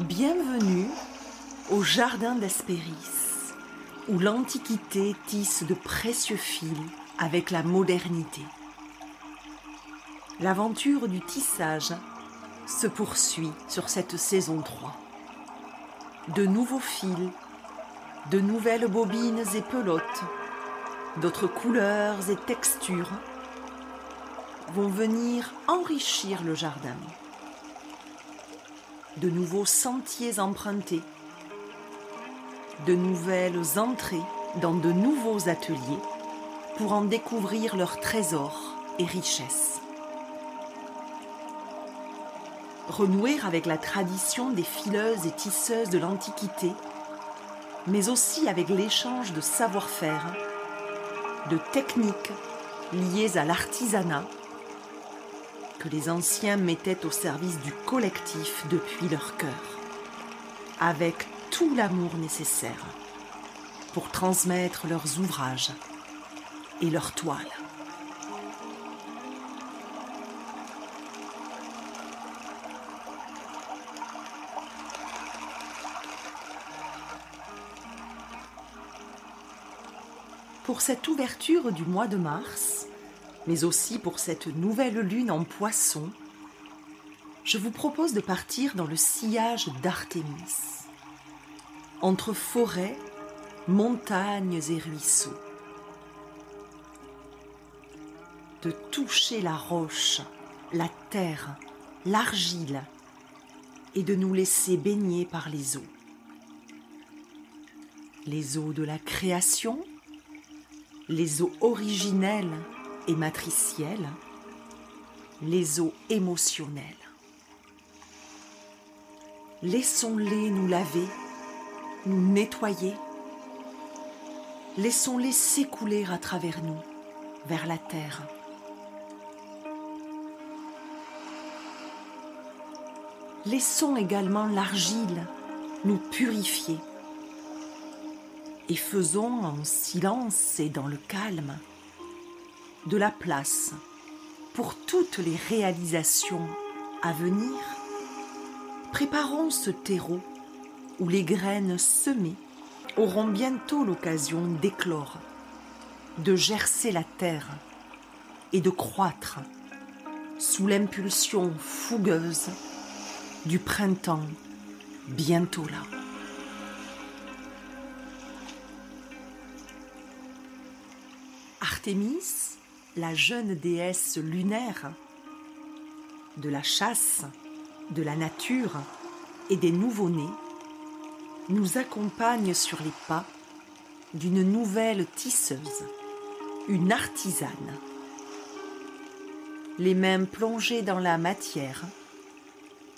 Bienvenue au jardin d'Hespéris, où l'Antiquité tisse de précieux fils avec la modernité. L'aventure du tissage se poursuit sur cette saison 3. De nouveaux fils, de nouvelles bobines et pelotes, d'autres couleurs et textures vont venir enrichir le jardin de nouveaux sentiers empruntés, de nouvelles entrées dans de nouveaux ateliers pour en découvrir leurs trésors et richesses. Renouer avec la tradition des fileuses et tisseuses de l'Antiquité, mais aussi avec l'échange de savoir-faire, de techniques liées à l'artisanat que les anciens mettaient au service du collectif depuis leur cœur, avec tout l'amour nécessaire pour transmettre leurs ouvrages et leurs toiles. Pour cette ouverture du mois de mars, mais aussi pour cette nouvelle lune en poisson, je vous propose de partir dans le sillage d'Artémis, entre forêts, montagnes et ruisseaux, de toucher la roche, la terre, l'argile, et de nous laisser baigner par les eaux. Les eaux de la création, les eaux originelles et matricielles, les eaux émotionnelles. Laissons-les nous laver, nous nettoyer. Laissons-les s'écouler à travers nous, vers la terre. Laissons également l'argile nous purifier et faisons en silence et dans le calme de la place pour toutes les réalisations à venir, préparons ce terreau où les graines semées auront bientôt l'occasion d'éclore, de gercer la terre et de croître sous l'impulsion fougueuse du printemps bientôt là. Artémis la jeune déesse lunaire de la chasse, de la nature et des nouveau-nés, nous accompagne sur les pas d'une nouvelle tisseuse, une artisane. Les mains plongées dans la matière,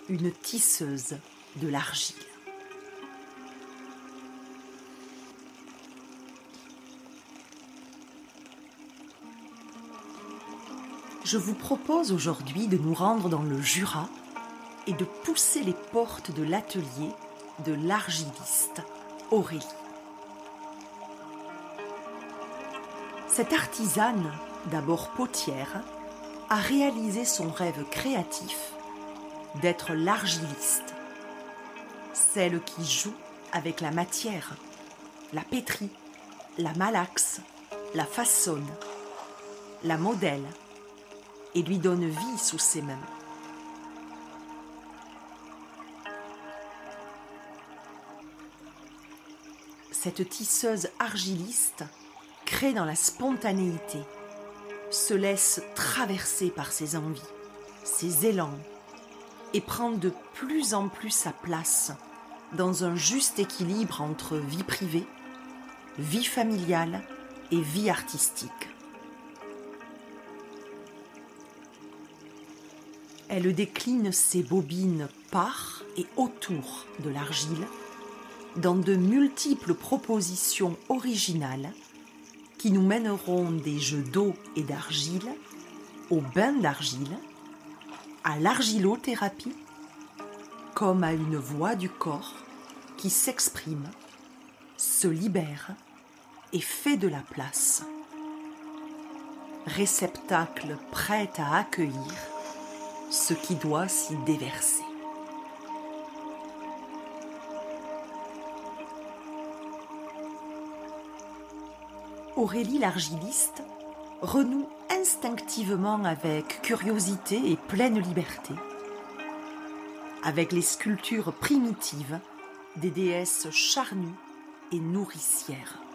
une tisseuse de l'argile. Je vous propose aujourd'hui de nous rendre dans le Jura et de pousser les portes de l'atelier de l'argiliste Aurélie. Cette artisane, d'abord potière, a réalisé son rêve créatif d'être l'argiliste, celle qui joue avec la matière, la pétrit, la malaxe, la façonne, la modèle, et lui donne vie sous ses mains. Cette tisseuse argiliste crée dans la spontanéité, se laisse traverser par ses envies, ses élans, et prend de plus en plus sa place dans un juste équilibre entre vie privée, vie familiale et vie artistique. Elle décline ses bobines par et autour de l'argile dans de multiples propositions originales qui nous mèneront des jeux d'eau et d'argile au bain d'argile, à l'argilothérapie, comme à une voix du corps qui s'exprime, se libère et fait de la place. Réceptacle prêt à accueillir ce qui doit s'y déverser. Aurélie l'argiliste renoue instinctivement avec curiosité et pleine liberté, avec les sculptures primitives des déesses charnues et nourricières.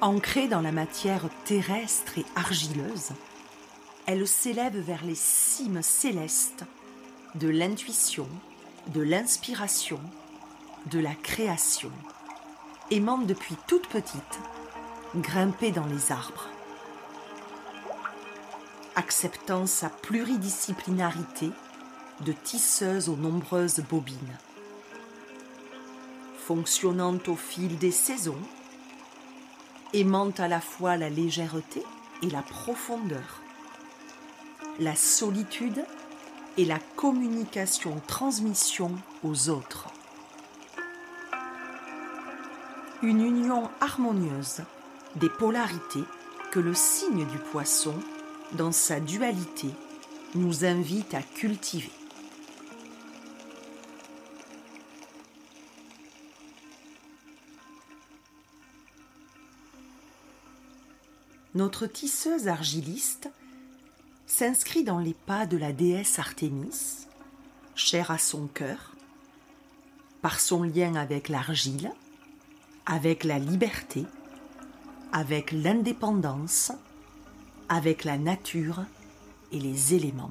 Ancrée dans la matière terrestre et argileuse, elle s'élève vers les cimes célestes de l'intuition, de l'inspiration, de la création, aimant depuis toute petite grimper dans les arbres. Acceptant sa pluridisciplinarité de tisseuse aux nombreuses bobines. Fonctionnant au fil des saisons, aimant à la fois la légèreté et la profondeur, la solitude et la communication-transmission aux autres. Une union harmonieuse des polarités que le signe du poisson, dans sa dualité, nous invite à cultiver. Notre tisseuse argiliste s'inscrit dans les pas de la déesse Artémis, chère à son cœur, par son lien avec l'argile, avec la liberté, avec l'indépendance, avec la nature et les éléments.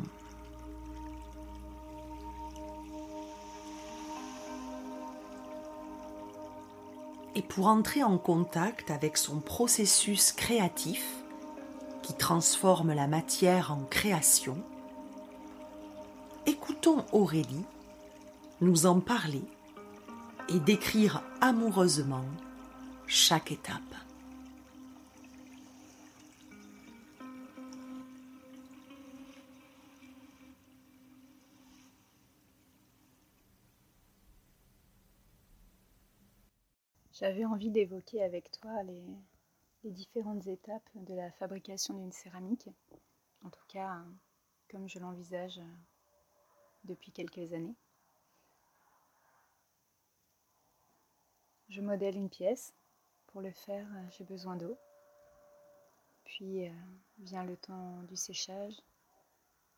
Et pour entrer en contact avec son processus créatif qui transforme la matière en création, écoutons Aurélie nous en parler et décrire amoureusement chaque étape. J'avais envie d'évoquer avec toi les, différentes étapes de la fabrication d'une céramique, en tout cas comme je l'envisage depuis quelques années. Je modèle une pièce. Pour le faire, j'ai besoin d'eau. Puis euh, vient le temps du séchage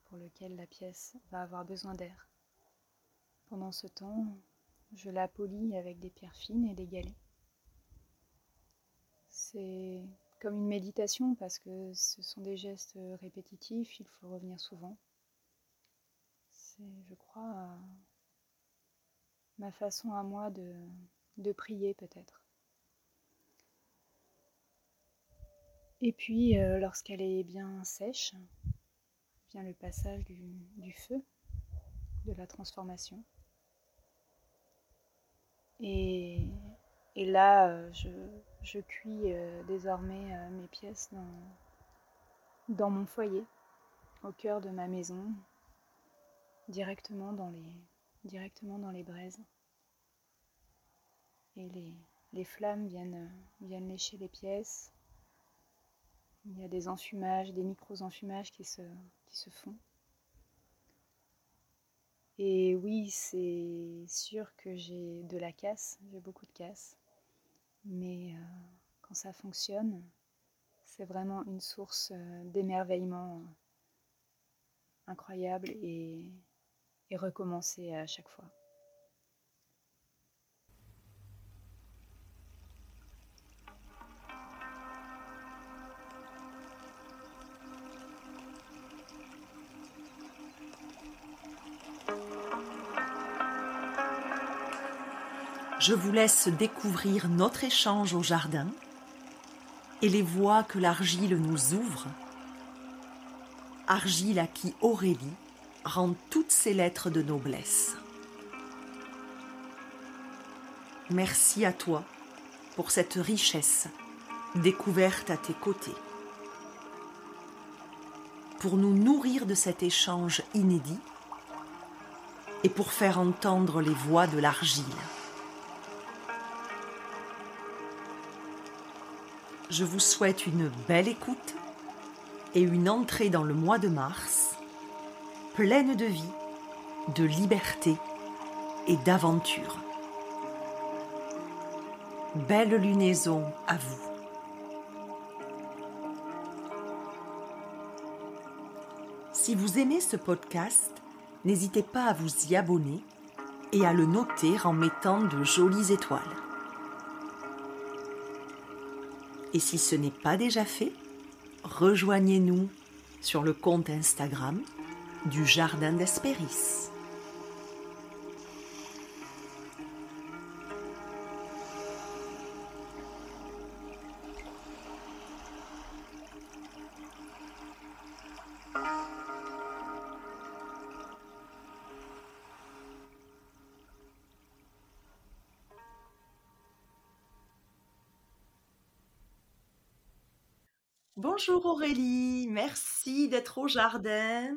pour lequel la pièce va avoir besoin d'air. Pendant ce temps, je la polis avec des pierres fines et des galets. C'est comme une méditation parce que ce sont des gestes répétitifs, il faut revenir souvent. C'est, je crois, ma façon à moi de, de prier peut-être. Et puis, euh, lorsqu'elle est bien sèche, vient le passage du, du feu, de la transformation. Et et là, euh, je, cuis euh, désormais euh, mes pièces dans, mon foyer, au cœur de ma maison, directement dans les, braises. Et les, flammes viennent, viennent lécher les pièces. Il y a des enfumages, des se, qui se font. Et oui, c'est sûr que j'ai de la casse, j'ai beaucoup de casse. Mais euh, quand ça fonctionne, c'est vraiment une source euh, d'émerveillement euh, incroyable et, et recommencer à chaque fois. Je vous laisse découvrir notre échange au jardin et les voies que l'argile nous ouvre. Argile à qui Aurélie rend toutes ses lettres de noblesse. Merci à toi pour cette richesse découverte à tes côtés. Pour nous nourrir de cet échange inédit et pour faire entendre les voix de l'argile. Je vous souhaite une belle écoute et une entrée dans le mois de mars pleine de vie, de liberté et d'aventure. Belle lunaison à vous. Si vous aimez ce podcast, n'hésitez pas à vous y abonner et à le noter en mettant de jolies étoiles. Et si ce n'est pas déjà fait, rejoignez-nous sur le compte Instagram du Jardin d'Espéris. Bonjour Aurélie, merci d'être au jardin.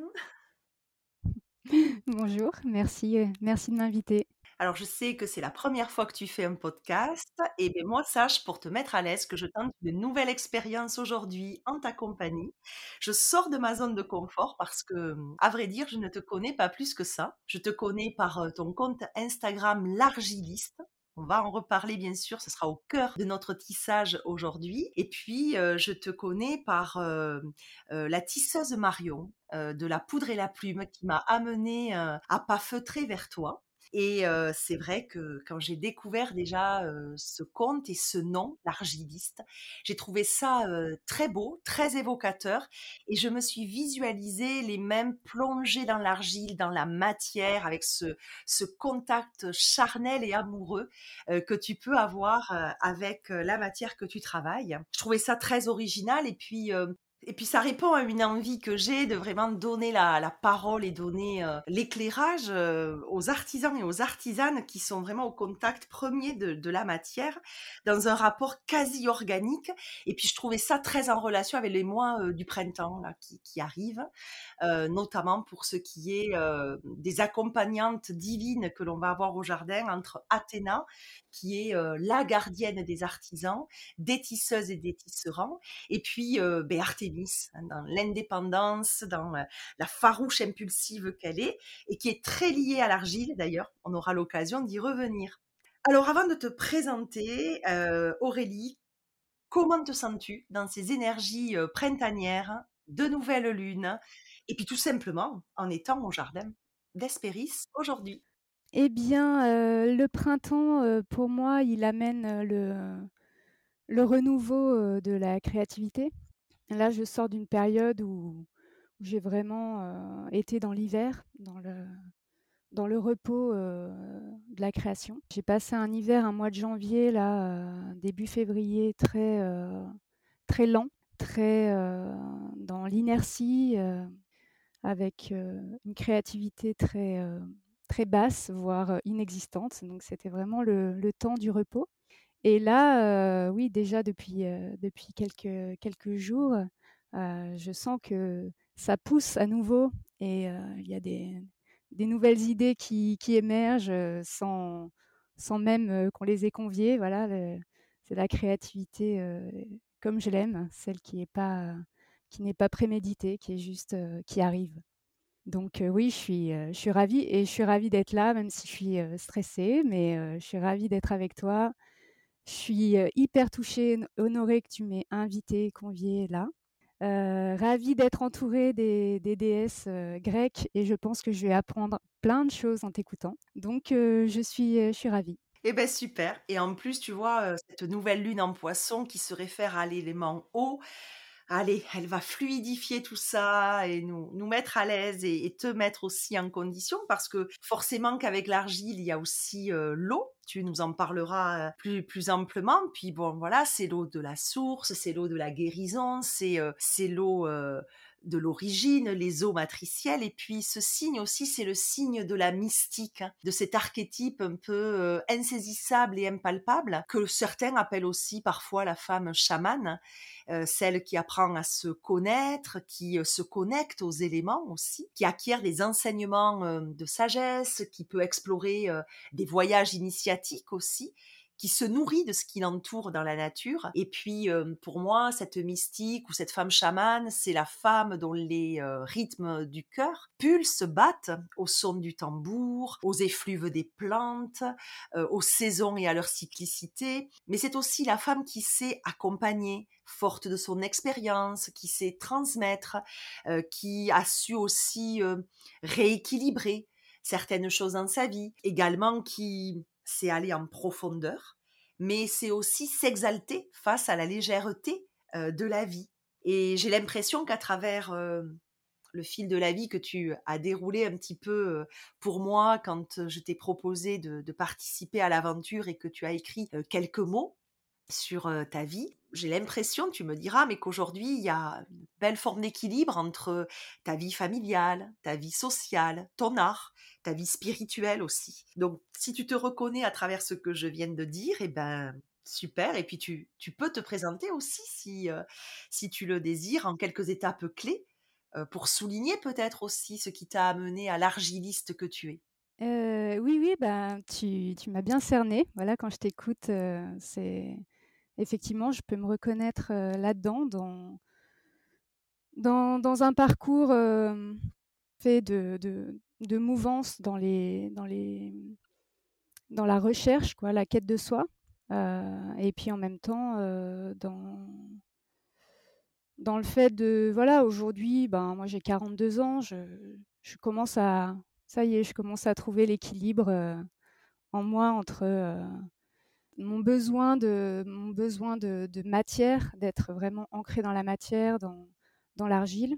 Bonjour, merci, euh, merci de m'inviter. Alors je sais que c'est la première fois que tu fais un podcast et bien moi sache pour te mettre à l'aise que je tente une nouvelle expérience aujourd'hui en ta compagnie. Je sors de ma zone de confort parce que à vrai dire, je ne te connais pas plus que ça. Je te connais par euh, ton compte Instagram Largiliste on va en reparler bien sûr, ce sera au cœur de notre tissage aujourd'hui. Et puis, euh, je te connais par euh, euh, la tisseuse Marion de la poudre et la plume qui m'a amené à pas feutrer vers toi. Et c'est vrai que quand j'ai découvert déjà ce conte et ce nom, l'argiliste, j'ai trouvé ça très beau, très évocateur, et je me suis visualisé les mêmes plongées dans l'argile, dans la matière, avec ce, ce contact charnel et amoureux que tu peux avoir avec la matière que tu travailles. Je trouvais ça très original, et puis et puis ça répond à une envie que j'ai de vraiment donner la, parole et donner euh, l'éclairage euh, aux artisans et aux artisanes qui sont vraiment au contact premier de, la matière dans un rapport quasi organique. Et puis je trouvais ça très en relation avec les mois euh, du printemps là, qui, qui arrivent, notamment pour ce qui est des accompagnantes divines que l'on va avoir au jardin entre Athéna, qui est la gardienne des artisans, des tisseuses et des tisserands, et puis ben, Hein, dans l'indépendance, dans la farouche impulsive qu'elle est, et qui est très liée à l'argile d'ailleurs. On aura l'occasion d'y revenir. Alors avant de te présenter, Aurélie, comment te sens-tu dans ces énergies printanières, de nouvelle lune, et puis tout simplement en étant au jardin d'Espéris aujourd'hui? Eh bien, le printemps, pour moi, il amène le, le renouveau de la créativité. Là, je sors d'une période où, j'ai vraiment été dans l'hiver, dans le, dans le repos de la création. J'ai passé un hiver, un mois de janvier, là, début février, très, très lent, très dans l'inertie, avec une créativité très, très basse, voire inexistante. Donc c'était vraiment le temps du repos. Et là, oui, déjà depuis, depuis quelques, quelques jours, je sens que ça pousse à nouveau et il y a des, des nouvelles idées qui, qui émergent sans, sans même qu'on les ait conviées. Voilà, c'est la créativité comme je l'aime, celle qui n'est pas, qui n'est pas préméditée, qui est juste, qui arrive. Donc oui, je suis, je ravie et je suis ravie d'être là, même si je suis stressée, mais je suis ravie d'être avec toi je suis hyper touchée, honorée que tu m'aies invitée, conviée là. ravie d'être entourée des, déesses grecques et je pense que je vais apprendre plein de choses en t'écoutant. Donc je, suis, je suis ravie. Eh bien super. Et en plus, tu vois, cette nouvelle lune en poisson qui se réfère à l'élément eau, allez, elle va fluidifier tout ça et nous, mettre à l'aise et, te mettre aussi en condition parce que forcément qu'avec l'argile, il y a aussi l'eau. Tu nous en parleras plus, plus amplement. Puis bon, voilà, c'est l'eau de la source, c'est l'eau de la guérison, c'est c'est l'eau de l'origine, les eaux matricielles. Et puis ce signe aussi, c'est le signe de la mystique, hein, de cet archétype un peu euh, insaisissable et impalpable, que certains appellent aussi parfois la femme chamane, euh, celle qui apprend à se connaître, qui euh, se connecte aux éléments aussi, qui acquiert des enseignements de sagesse, qui peut explorer des voyages initiatiques aussi qui se nourrit de ce qui l'entoure dans la nature. Et puis, euh, pour moi, cette mystique ou cette femme chamane, c'est la femme dont les euh, rythmes du cœur pulsent, battent au son du tambour, aux effluves des plantes, euh, aux saisons et à leur cyclicité. Mais c'est aussi la femme qui sait accompagner, forte de son expérience, qui sait transmettre, qui a su aussi rééquilibrer certaines choses dans sa vie, également qui c'est aller en profondeur, mais c'est aussi s'exalter face à la légèreté de la vie. Et j'ai l'impression qu'à travers le fil de la vie que tu as déroulé un petit peu pour moi quand je t'ai proposé de, participer à l'aventure et que tu as écrit quelques mots sur ta vie, j'ai l'impression, tu me diras, mais qu'aujourd'hui, il y a une belle forme d'équilibre entre ta vie familiale, ta vie sociale, ton art, ta vie spirituelle aussi. Donc, si tu te reconnais à travers ce que je viens de dire, eh ben, super. Et puis, tu, tu peux te présenter aussi, si, si tu le désires, en quelques étapes clés pour souligner peut-être aussi ce qui t'a amené à l'argiliste que tu es. oui, oui, bah, tu, tu m'as bien cerné. Voilà, quand je t'écoute, c'est effectivement, je peux me reconnaître là-dedans, dans, dans, un parcours fait de, de, dans, les, dans, les, dans la recherche, quoi, la quête de soi, et puis en même temps dans, dans le fait de, voilà, aujourd'hui, ben, moi j'ai 42 ans, je, je, commence à, ça y est, je commence à trouver l'équilibre en moi entre mon besoin de, mon besoin de, matière, d'être vraiment ancré dans la matière, dans, dans l'argile,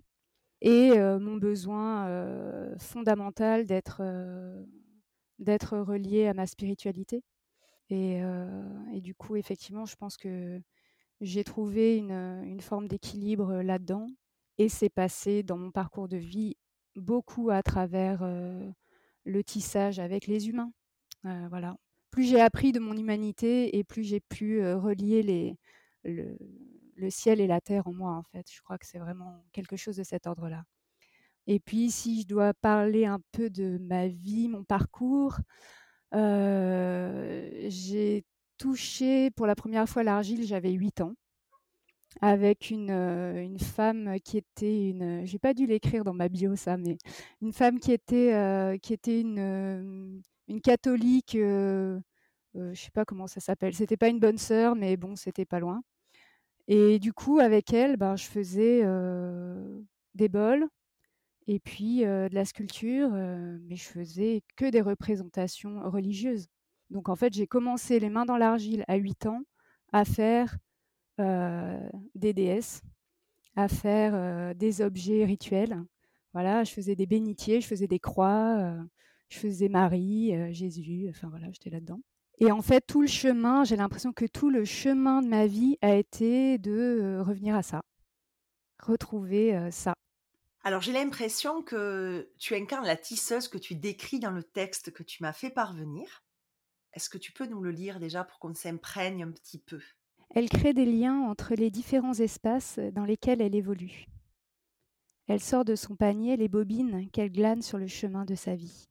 et euh, mon besoin euh, fondamental d'être euh, relié à ma spiritualité. Et, et, du coup, effectivement, je pense que j'ai trouvé une, une forme d'équilibre là-dedans, et c'est passé dans mon parcours de vie beaucoup à travers le tissage avec les humains. voilà, plus j'ai appris de mon humanité et plus j'ai pu relier les, le, ciel et la terre en moi, en fait. Je crois que c'est vraiment quelque chose de cet ordre-là. Et puis, si je dois parler un peu de ma vie, mon parcours, j'ai touché pour la première fois l'argile, j'avais 8 ans, avec une, une femme qui était une... J'ai pas dû l'écrire dans ma bio, ça, mais une femme qui était, qui était une une catholique, euh, euh, je sais pas comment ça s'appelle. C'était pas une bonne sœur, mais bon, c'était pas loin. Et du coup, avec elle, ben, je faisais des bols et puis de la sculpture, mais je faisais que des représentations religieuses. Donc en fait, j'ai commencé les mains dans l'argile à 8 ans à faire des déesses, à faire des objets rituels. Voilà, je faisais des bénitiers, je faisais des croix, je faisais Marie, euh, Jésus, enfin voilà, j'étais là-dedans. Et en fait, tout le chemin, j'ai l'impression que tout le chemin de ma vie a été de euh, revenir à ça, retrouver euh, ça. Alors j'ai l'impression que tu incarnes la tisseuse que tu décris dans le texte que tu m'as fait parvenir. Est-ce que tu peux nous le lire déjà pour qu'on s'imprègne un petit peu? Elle crée des liens entre les différents espaces dans lesquels elle évolue. Elle sort de son panier les bobines qu'elle glane sur le chemin de sa vie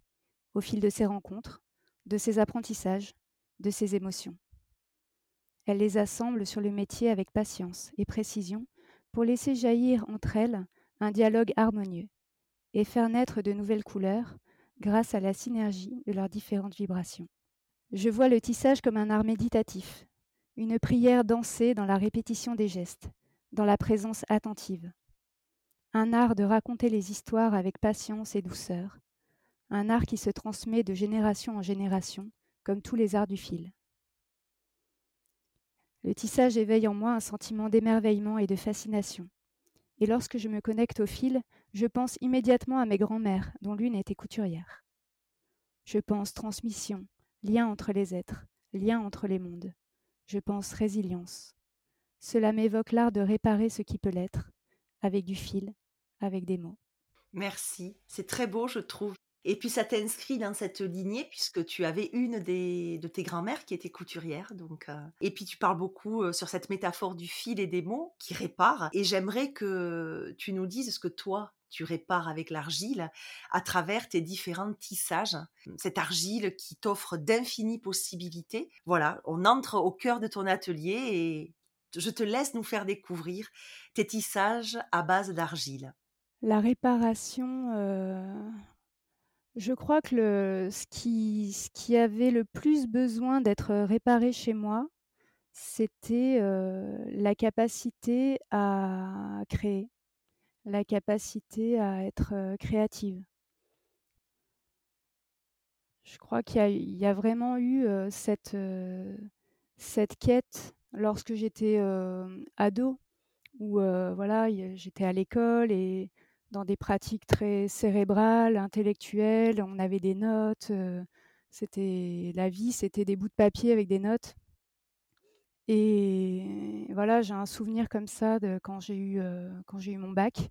au fil de ses rencontres, de ses apprentissages, de ses émotions. Elle les assemble sur le métier avec patience et précision pour laisser jaillir entre elles un dialogue harmonieux et faire naître de nouvelles couleurs grâce à la synergie de leurs différentes vibrations. Je vois le tissage comme un art méditatif, une prière dansée dans la répétition des gestes, dans la présence attentive. Un art de raconter les histoires avec patience et douceur, un art qui se transmet de génération en génération, comme tous les arts du fil. Le tissage éveille en moi un sentiment d'émerveillement et de fascination. Et lorsque je me connecte au fil, je pense immédiatement à mes grands-mères, dont l'une était couturière. Je pense transmission, lien entre les êtres, lien entre les mondes. Je pense résilience. Cela m'évoque l'art de réparer ce qui peut l'être, avec du fil, avec des mots. Merci, c'est très beau, je trouve. Et puis ça t'inscrit dans cette lignée puisque tu avais une des, de tes grand-mères qui était couturière. Donc, Et puis tu parles beaucoup sur cette métaphore du fil et des mots qui réparent. Et j'aimerais que tu nous dises ce que toi, tu répares avec l'argile à travers tes différents tissages. Cette argile qui t'offre d'infinies possibilités. Voilà, on entre au cœur de ton atelier et je te laisse nous faire découvrir tes tissages à base d'argile. La réparation, je crois que ce, qui, avait le plus besoin d'être réparé chez moi, c'était euh, la capacité à créer la capacité à être créative. Je crois qu'il y, a vraiment eu cette, cette quête lorsque j'étais ado, où voilà, j'étais à l'école et dans des pratiques très cérébrales, intellectuelles, on avait des notes, c'était la vie, c'était des bouts de papier avec des notes. Et voilà, j'ai un souvenir comme ça de quand j'ai eu, j'ai eu mon bac,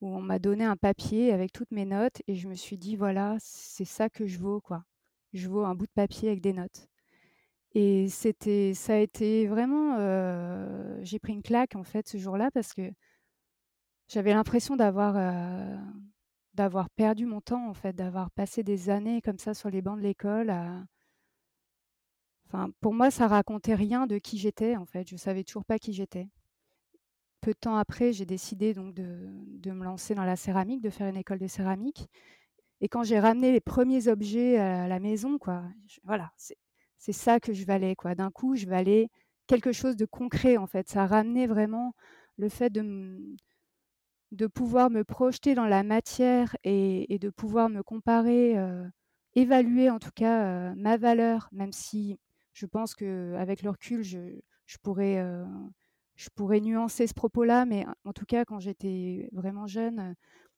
où on m'a donné un papier avec toutes mes notes et je me suis dit, voilà, c'est ça que je vaux, quoi. Je vaux un bout de papier avec des notes. Et ça a été vraiment, j'ai pris une claque en fait ce jour-là parce que j'avais l'impression d'avoir, d'avoir perdu mon temps en fait, d'avoir passé des années comme ça sur les bancs de l'école Enfin, pour moi, ça racontait rien de qui j'étais, en fait. Je savais toujours pas qui j'étais. Peu de temps après, j'ai décidé donc de, de, me lancer dans la céramique, de faire une école de céramique. Et quand j'ai ramené les premiers objets à la maison, quoi, voilà, c'est ça que je valais, quoi. D'un coup, je valais quelque chose de concret, en fait. Ça ramenait vraiment le fait de, de pouvoir me projeter dans la matière et, de pouvoir me comparer, euh, évaluer en tout cas euh, ma valeur, même si je pense qu'avec le recul, je, pourrais, euh, je pourrais nuancer ce propos-là, mais en tout cas, quand j'étais vraiment jeune,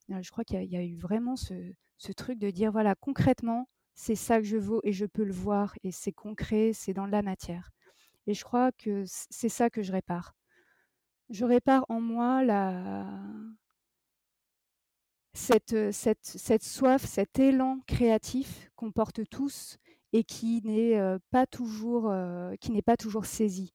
je crois qu'il y, a eu vraiment ce, truc de dire, voilà, concrètement, c'est ça que je vaux et je peux le voir, et c'est concret, c'est dans la matière. Et je crois que c'est ça que je répare. Je répare en moi cette, soif, cet élan créatif qu'on porte tous et qui n'est pas toujours qui n'est pas toujours saisi.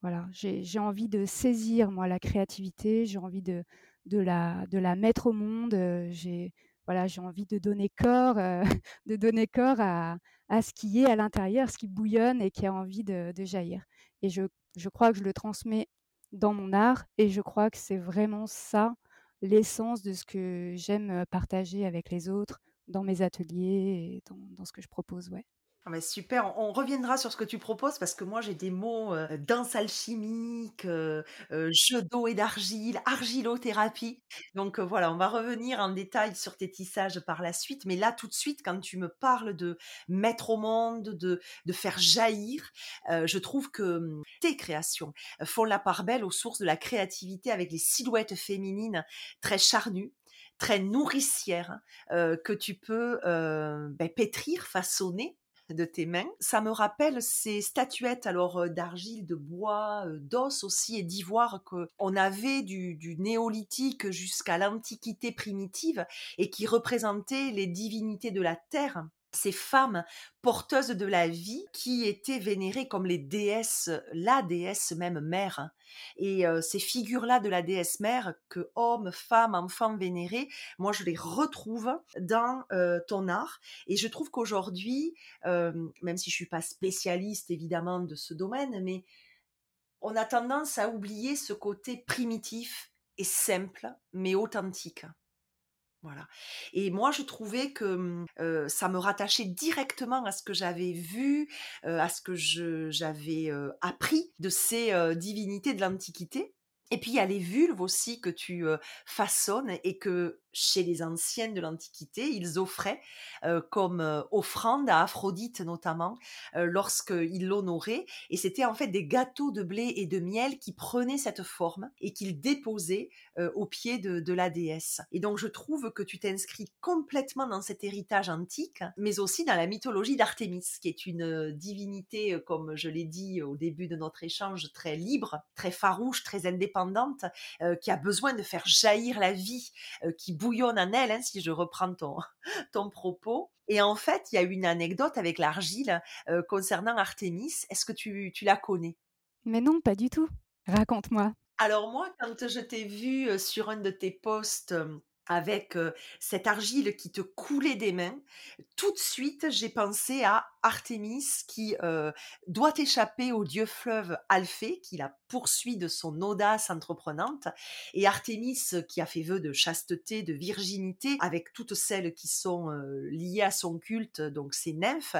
Voilà, j'ai envie de saisir moi la créativité, j'ai envie de, la, mettre au monde, j'ai voilà, j'ai envie de donner corps, de donner corps à, ce qui est à l'intérieur, ce qui bouillonne et qui a envie de, jaillir. Et je, crois que je le transmets dans mon art et je crois que c'est vraiment ça l'essence de ce que j'aime partager avec les autres dans mes ateliers et dans, ce que je propose. Ouais. Ah super, on, reviendra sur ce que tu proposes parce que moi j'ai des mots euh, danse alchimique, euh, euh, jeu d'eau et d'argile, argilothérapie. Donc voilà, on va revenir en détail sur tes tissages par la suite. Mais là tout de suite, quand tu me parles de mettre au monde, de, de faire jaillir, je trouve que hum, tes créations font la part belle aux sources de la créativité avec les silhouettes féminines très charnues très nourricières que tu peux ben, pétrir, façonner de tes mains. Ça me rappelle ces statuettes alors euh, d'argile, de bois, euh, d'os aussi et d'ivoire que on avait du, du néolithique jusqu'à l'antiquité primitive et qui représentaient les divinités de la terre ces femmes porteuses de la vie qui étaient vénérées comme les déesses, la déesse même mère. Et ces figures-là de la déesse mère, que hommes, femmes, enfants vénérés, moi je les retrouve dans ton art. Et je trouve qu'aujourd'hui, même si je suis pas spécialiste évidemment de ce domaine, mais on a tendance à oublier ce côté primitif et simple, mais authentique. Voilà. Et moi, je trouvais que mmh, ça me rattachait directement à ce que j'avais vu, à ce que j'avais appris de ces divinités de l'Antiquité. Et puis il y a les vulves aussi que tu façonnes et que chez les anciennes de l'Antiquité, ils offraient comme offrande à Aphrodite notamment lorsqu'ils l'honoraient. Et c'était en fait des gâteaux de blé et de miel qui prenaient cette forme et qu'ils déposaient au pied de, de, la déesse. Et donc je trouve que tu t'inscris complètement dans cet héritage antique, mais aussi dans la mythologie d'Artémis, qui est une divinité, comme je l'ai dit au début de notre échange, très libre, très farouche, très indépendante, qui a besoin de faire jaillir la vie, qui bouillonne en elle, hein, si je reprends ton, ton propos. Et en fait, il y a une anecdote avec l'argile euh, concernant Artémis. Est-ce que tu, tu la connais? Mais non, pas du tout. Raconte-moi. Alors moi, quand je t'ai vu sur un de tes posts avec cette argile qui te coulait des mains, tout de suite, j'ai pensé à Artémis qui doit échapper au dieu fleuve Alphée, qui la poursuit de son audace entreprenante, et Artémis qui a fait vœu de chasteté, de virginité, avec toutes celles qui sont liées à son culte, donc ces nymphes,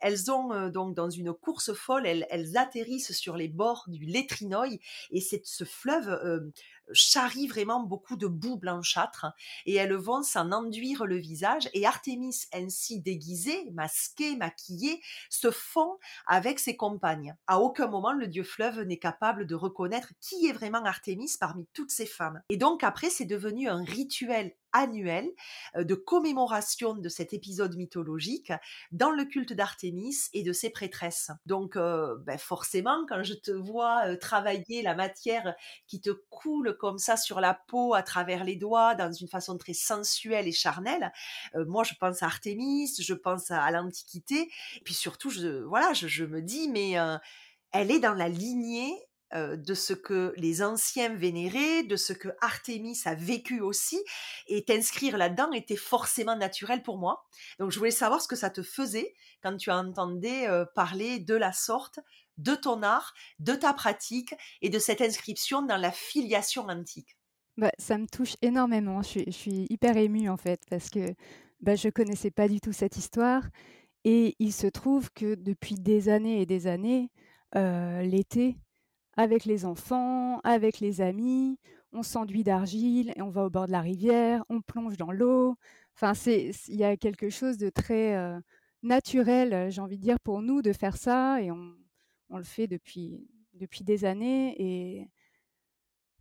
elles ont donc dans une course folle, elles, atterrissent sur les bords du Létrinoï, et c'est ce fleuve charrie vraiment beaucoup de boue blanchâtre et elles vont s'en enduire le visage et Artémis ainsi déguisée, masquée, maquillée, se fond avec ses compagnes. À aucun moment le dieu fleuve n'est capable de reconnaître qui est vraiment Artémis parmi toutes ces femmes. Et donc après c'est devenu un rituel annuel de commémoration de cet épisode mythologique dans le culte d'Artémis et de ses prêtresses. Donc ben forcément, quand je te vois travailler la matière qui te coule comme ça sur la peau à travers les doigts dans une façon très sensuelle et charnelle, moi je pense à Artémis, je pense à, l'Antiquité, puis surtout, je, voilà, je, me dis, mais elle est dans la lignée de ce que les anciens vénéraient, de ce que Artémis a vécu aussi, et t'inscrire là-dedans était forcément naturel pour moi. Donc je voulais savoir ce que ça te faisait quand tu entendais parler de la sorte, de ton art, de ta pratique et de cette inscription dans la filiation antique. Bah, ça me touche énormément. Je suis, hyper émue en fait parce que bah, je connaissais pas du tout cette histoire et il se trouve que depuis des années et des années, l'été, avec les enfants, avec les amis. On s'enduit d'argile et on va au bord de la rivière, on plonge dans l'eau. Enfin, il y a quelque chose de très naturel, j'ai envie de dire, pour nous de faire ça et on, le fait depuis depuis des années et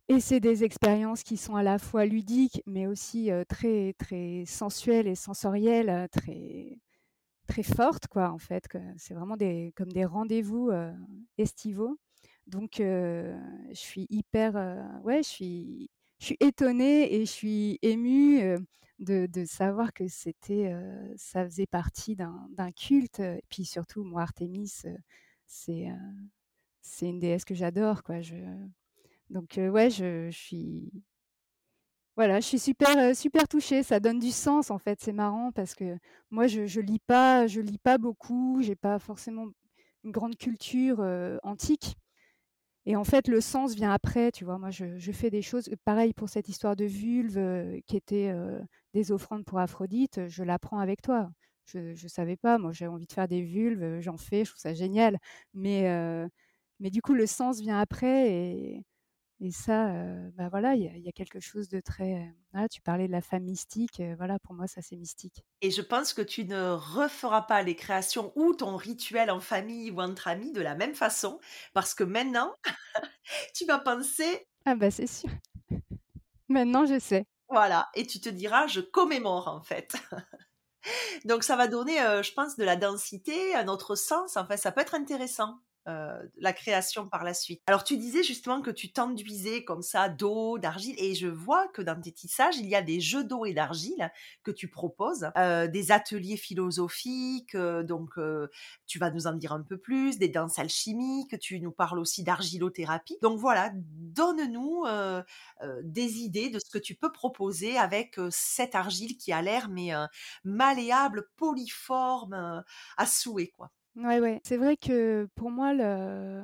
et c'est des expériences qui sont à la fois ludiques, mais aussi très très sensuelles et sensorielles, très très fortes quoi en fait. C'est vraiment des comme des rendez-vous estivaux. Donc, je suis hyper, ouais, je suis, je suis étonnée et je suis émue de, de, savoir que c'était, ça faisait partie d'un culte. Et puis surtout, moi, Artémis, c'est, c'est une déesse que j'adore, quoi. Je, donc, ouais, je, je, suis, voilà, je suis super, super touchée. Ça donne du sens, en fait. C'est marrant parce que moi, je, je lis pas, je lis pas beaucoup. J'ai pas forcément une grande culture antique. Et en fait, le sens vient après, tu vois. Moi, je, fais des choses. Pareil pour cette histoire de vulve euh, qui était euh, des offrandes pour Aphrodite, je l'apprends avec toi. Je ne savais pas. Moi, j'ai envie de faire des vulves, euh, j'en fais, je trouve ça génial. Mais, mais du coup, le sens vient après. Et, et ça, bah voilà, il y, a quelque chose de très. tu parlais de la femme mystique. voilà, pour moi, ça, c'est mystique. Et je pense que tu ne referas pas les créations ou ton rituel en famille ou entre amis de la même façon, parce que maintenant, tu vas penser. Ah, bah, c'est sûr. maintenant, je sais. Voilà, et tu te diras, je commémore en fait. Donc ça va donner, je pense, de la densité, un autre sens. Enfin, ça peut être intéressant. Euh, la création par la suite. Alors tu disais justement que tu t'enduisais comme ça d'eau, d'argile, et je vois que dans tes tissages, il y a des jeux d'eau et d'argile que tu proposes, euh, des ateliers philosophiques, euh, donc tu vas nous en dire un peu plus, des danses alchimiques, tu nous parles aussi d'argilothérapie. Donc voilà, donne-nous des idées de ce que tu peux proposer avec cette argile qui a l'air mais malléable, polyforme, à souhait quoi. Ouais, ouais. C'est vrai que pour moi, le,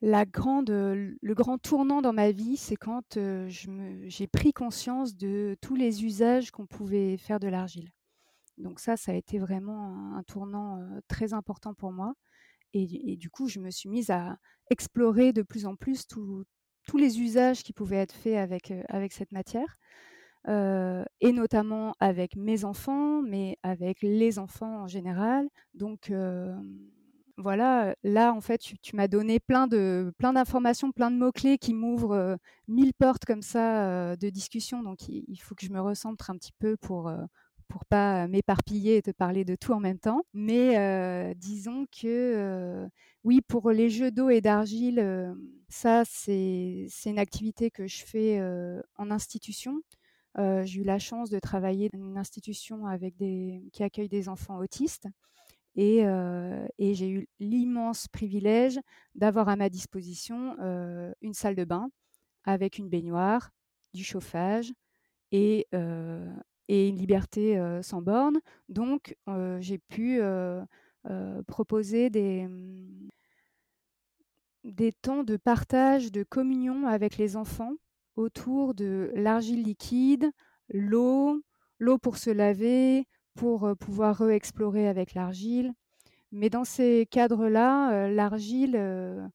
la grande, le grand tournant dans ma vie, c'est quand j'ai pris conscience de tous les usages qu'on pouvait faire de l'argile. Donc ça, ça a été vraiment un, tournant très important pour moi. Et, du coup, je me suis mise à explorer de plus en plus tous les usages qui pouvaient être faits avec, avec cette matière. Euh, et notamment avec mes enfants, mais avec les enfants en général. Donc euh, voilà, là en fait, tu, m'as donné plein de plein d'informations, plein de mots clés qui m'ouvrent euh, mille portes comme ça de discussion. Donc il, faut que je me recentre un petit peu pour pour pas m'éparpiller et te parler de tout en même temps. Mais disons que oui, pour les jeux d'eau et d'argile, ça c'est une activité que je fais en institution j'ai eu la chance de travailler dans une institution qui accueille des enfants autistes. Et, et j'ai eu l'immense privilège d'avoir à ma disposition une salle de bain avec une baignoire, du chauffage et, et une liberté sans borne. Donc, j'ai pu proposer des, mmh, des temps de partage, de communion avec les enfants autour de l'argile liquide, l'eau, l'eau pour se laver, pour pouvoir re-explorer avec l'argile. Mais dans ces cadres-là, l'argile,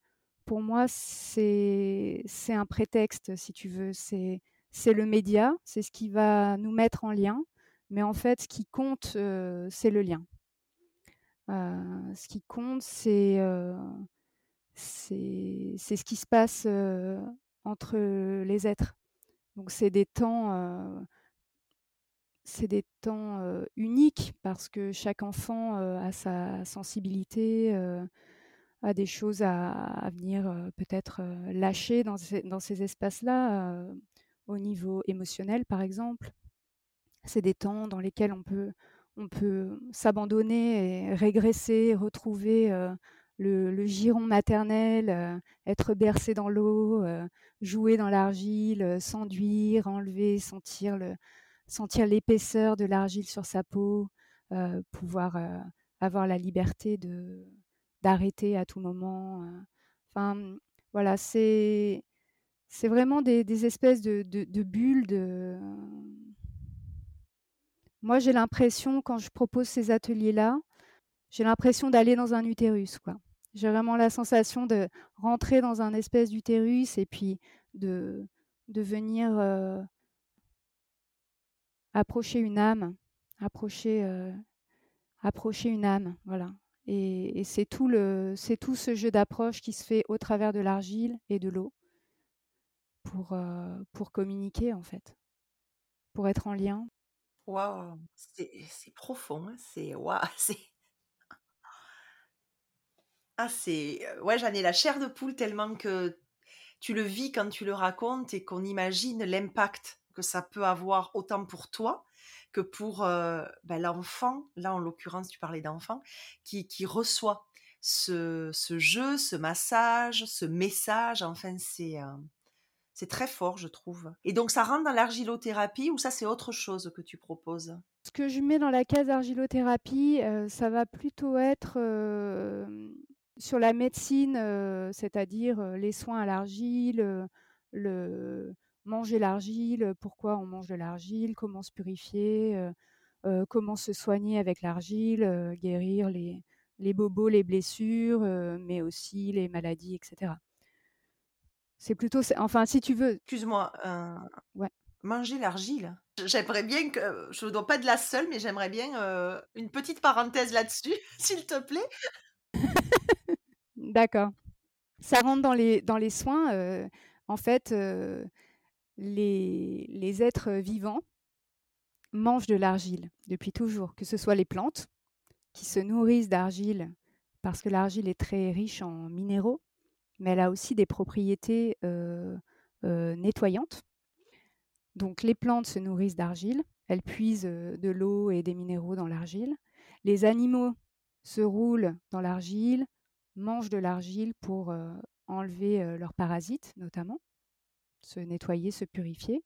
pour moi, c'est un prétexte, si tu veux. C'est le média, c'est ce qui va nous mettre en lien. Mais en fait, ce qui compte, c'est le lien. ce qui compte, c'est ce qui se passe entre les êtres. Donc c'est des temps, c'est des temps uniques parce que chaque enfant a sa sensibilité, a des choses à, venir peut-être lâcher dans ces, dans ces espaces-là, au niveau émotionnel par exemple. C'est des temps dans lesquels on peut, on peut s'abandonner régresser, retrouver le, giron maternel, euh, être bercé dans l'eau, euh, jouer dans l'argile, euh, s'enduire, enlever, sentir le, sentir l'épaisseur de l'argile sur sa peau, pouvoir avoir la liberté de d'arrêter à tout moment. Enfin, voilà, c'est c'est vraiment des, espèces de, bulles. Moi, j'ai l'impression quand je propose ces ateliers-là, j'ai l'impression d'aller dans un utérus, quoi. J'ai vraiment la sensation de rentrer dans un espèce d'utérus et puis de, de venir euh, approcher une âme, approcher, euh, approcher une âme, voilà. Et, c'est tout le, c'est tout ce jeu d'approche qui se fait au travers de l'argile et de l'eau pour, euh, pour communiquer en fait, pour être en lien. Waouh, c'est profond, hein, c'est waouh, c'est ah, c'est ouais, j'en ai la chair de poule tellement que tu le vis quand tu le racontes et qu'on imagine l'impact que ça peut avoir autant pour toi que pour ben, l'enfant, là en l'occurrence tu parlais d'enfant, qui, qui reçoit ce, ce, jeu, ce massage, ce message, enfin c'est c'est très fort je trouve. Et donc ça rentre dans l'argilothérapie ou ça c'est autre chose que tu proposes? Ce que je mets dans la case argilothérapie, ça va plutôt être sur la médecine, euh, c'est-à-dire euh, les soins à l'argile, euh, le manger l'argile, pourquoi on mange de l'argile, comment se purifier, comment se soigner avec l'argile, guérir les, les bobos, les blessures, mais aussi les maladies, etc. C'est plutôt, enfin, si tu veux. Excuse-moi. ouais. Manger l'argile. J'aimerais bien que, je ne dois pas être la seule, mais j'aimerais bien une petite parenthèse là-dessus, s'il te plaît. D'accord. Ça rentre dans les, soins. Euh, en fait, euh, les, les êtres vivants mangent de l'argile depuis toujours, que ce soit les plantes qui se nourrissent d'argile parce que l'argile est très riche en minéraux, mais elle a aussi des propriétés euh, nettoyantes. Donc les plantes se nourrissent d'argile, elles puisent de l'eau et des minéraux dans l'argile. Les animaux se roulent dans l'argile, mangent de l'argile pour enlever leurs parasites notamment, se nettoyer, se purifier.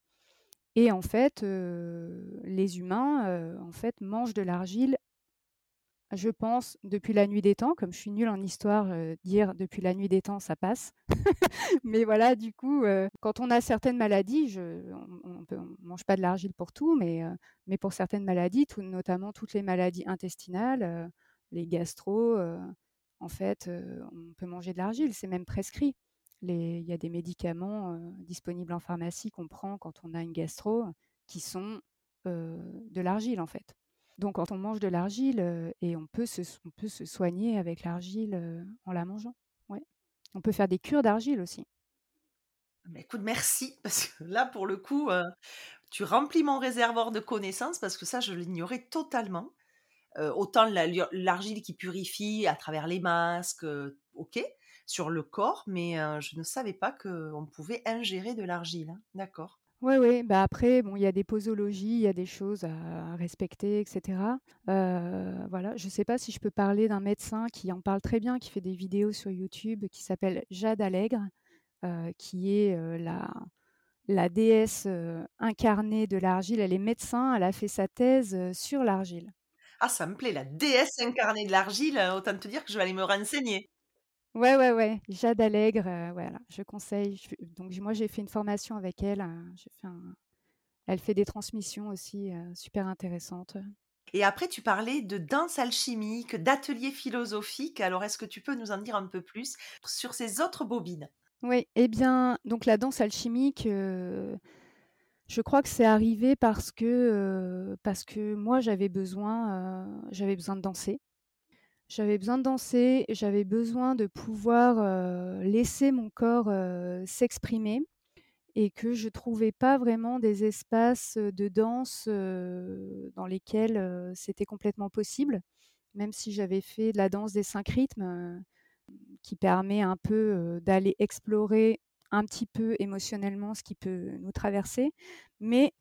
Et en fait, les humains en fait mangent de l'argile. Je pense depuis la nuit des temps, comme je suis nulle en histoire, dire depuis la nuit des temps, ça passe. mais voilà, du coup, quand on a certaines maladies, on ne mange pas de l'argile pour tout, mais, mais pour certaines maladies, tout, notamment toutes les maladies intestinales, les gastro, en fait, on peut manger de l'argile, c'est même prescrit. Il y a des médicaments disponibles en pharmacie qu'on prend quand on a une gastro qui sont de l'argile, en fait. Donc, quand on mange de l'argile, et on peut, se, peut se soigner avec l'argile en la mangeant. On peut faire des cures d'argile aussi. Mais écoute, merci, parce que là, pour le coup, tu remplis mon réservoir de connaissances, parce que ça, je l'ignorais totalement autant l'argile qui purifie à travers les masques, ok, sur le corps, mais je ne savais pas qu'on pouvait ingérer de l'argile. Hein. D'accord. Oui, oui. Bah après, bon, il y a des posologies, il y a des choses à respecter, etc. voilà. Je ne sais pas si je peux parler d'un médecin qui en parle très bien, qui fait des vidéos sur YouTube, qui s'appelle Jade Allègre, qui est la déesse incarnée de l'argile. Elle est médecin, elle a fait sa thèse sur l'argile. Ah, ça me plaît, la déesse incarnée de l'argile, autant te dire que je vais aller me renseigner. Ouais, ouais, ouais, Jade Allègre, voilà, je conseille. donc moi, j'ai fait une formation avec elle. fait Elle fait des transmissions aussi super intéressantes. Et après, tu parlais de danse alchimique, d'ateliers philosophiques. Alors, est-ce que tu peux nous en dire un peu plus sur ces autres bobines? Oui, eh bien, donc la danse alchimique, je crois que c'est arrivé parce que, moi, j'avais besoin, de danser. J'avais besoin de danser, j'avais besoin de pouvoir laisser mon corps s'exprimer et que je trouvais pas vraiment des espaces de danse dans lesquels c'était complètement possible, même si j'avais fait de la danse des cinq rythmes qui permet un peu d'aller explorer un petit peu émotionnellement ce qui peut nous traverser, mais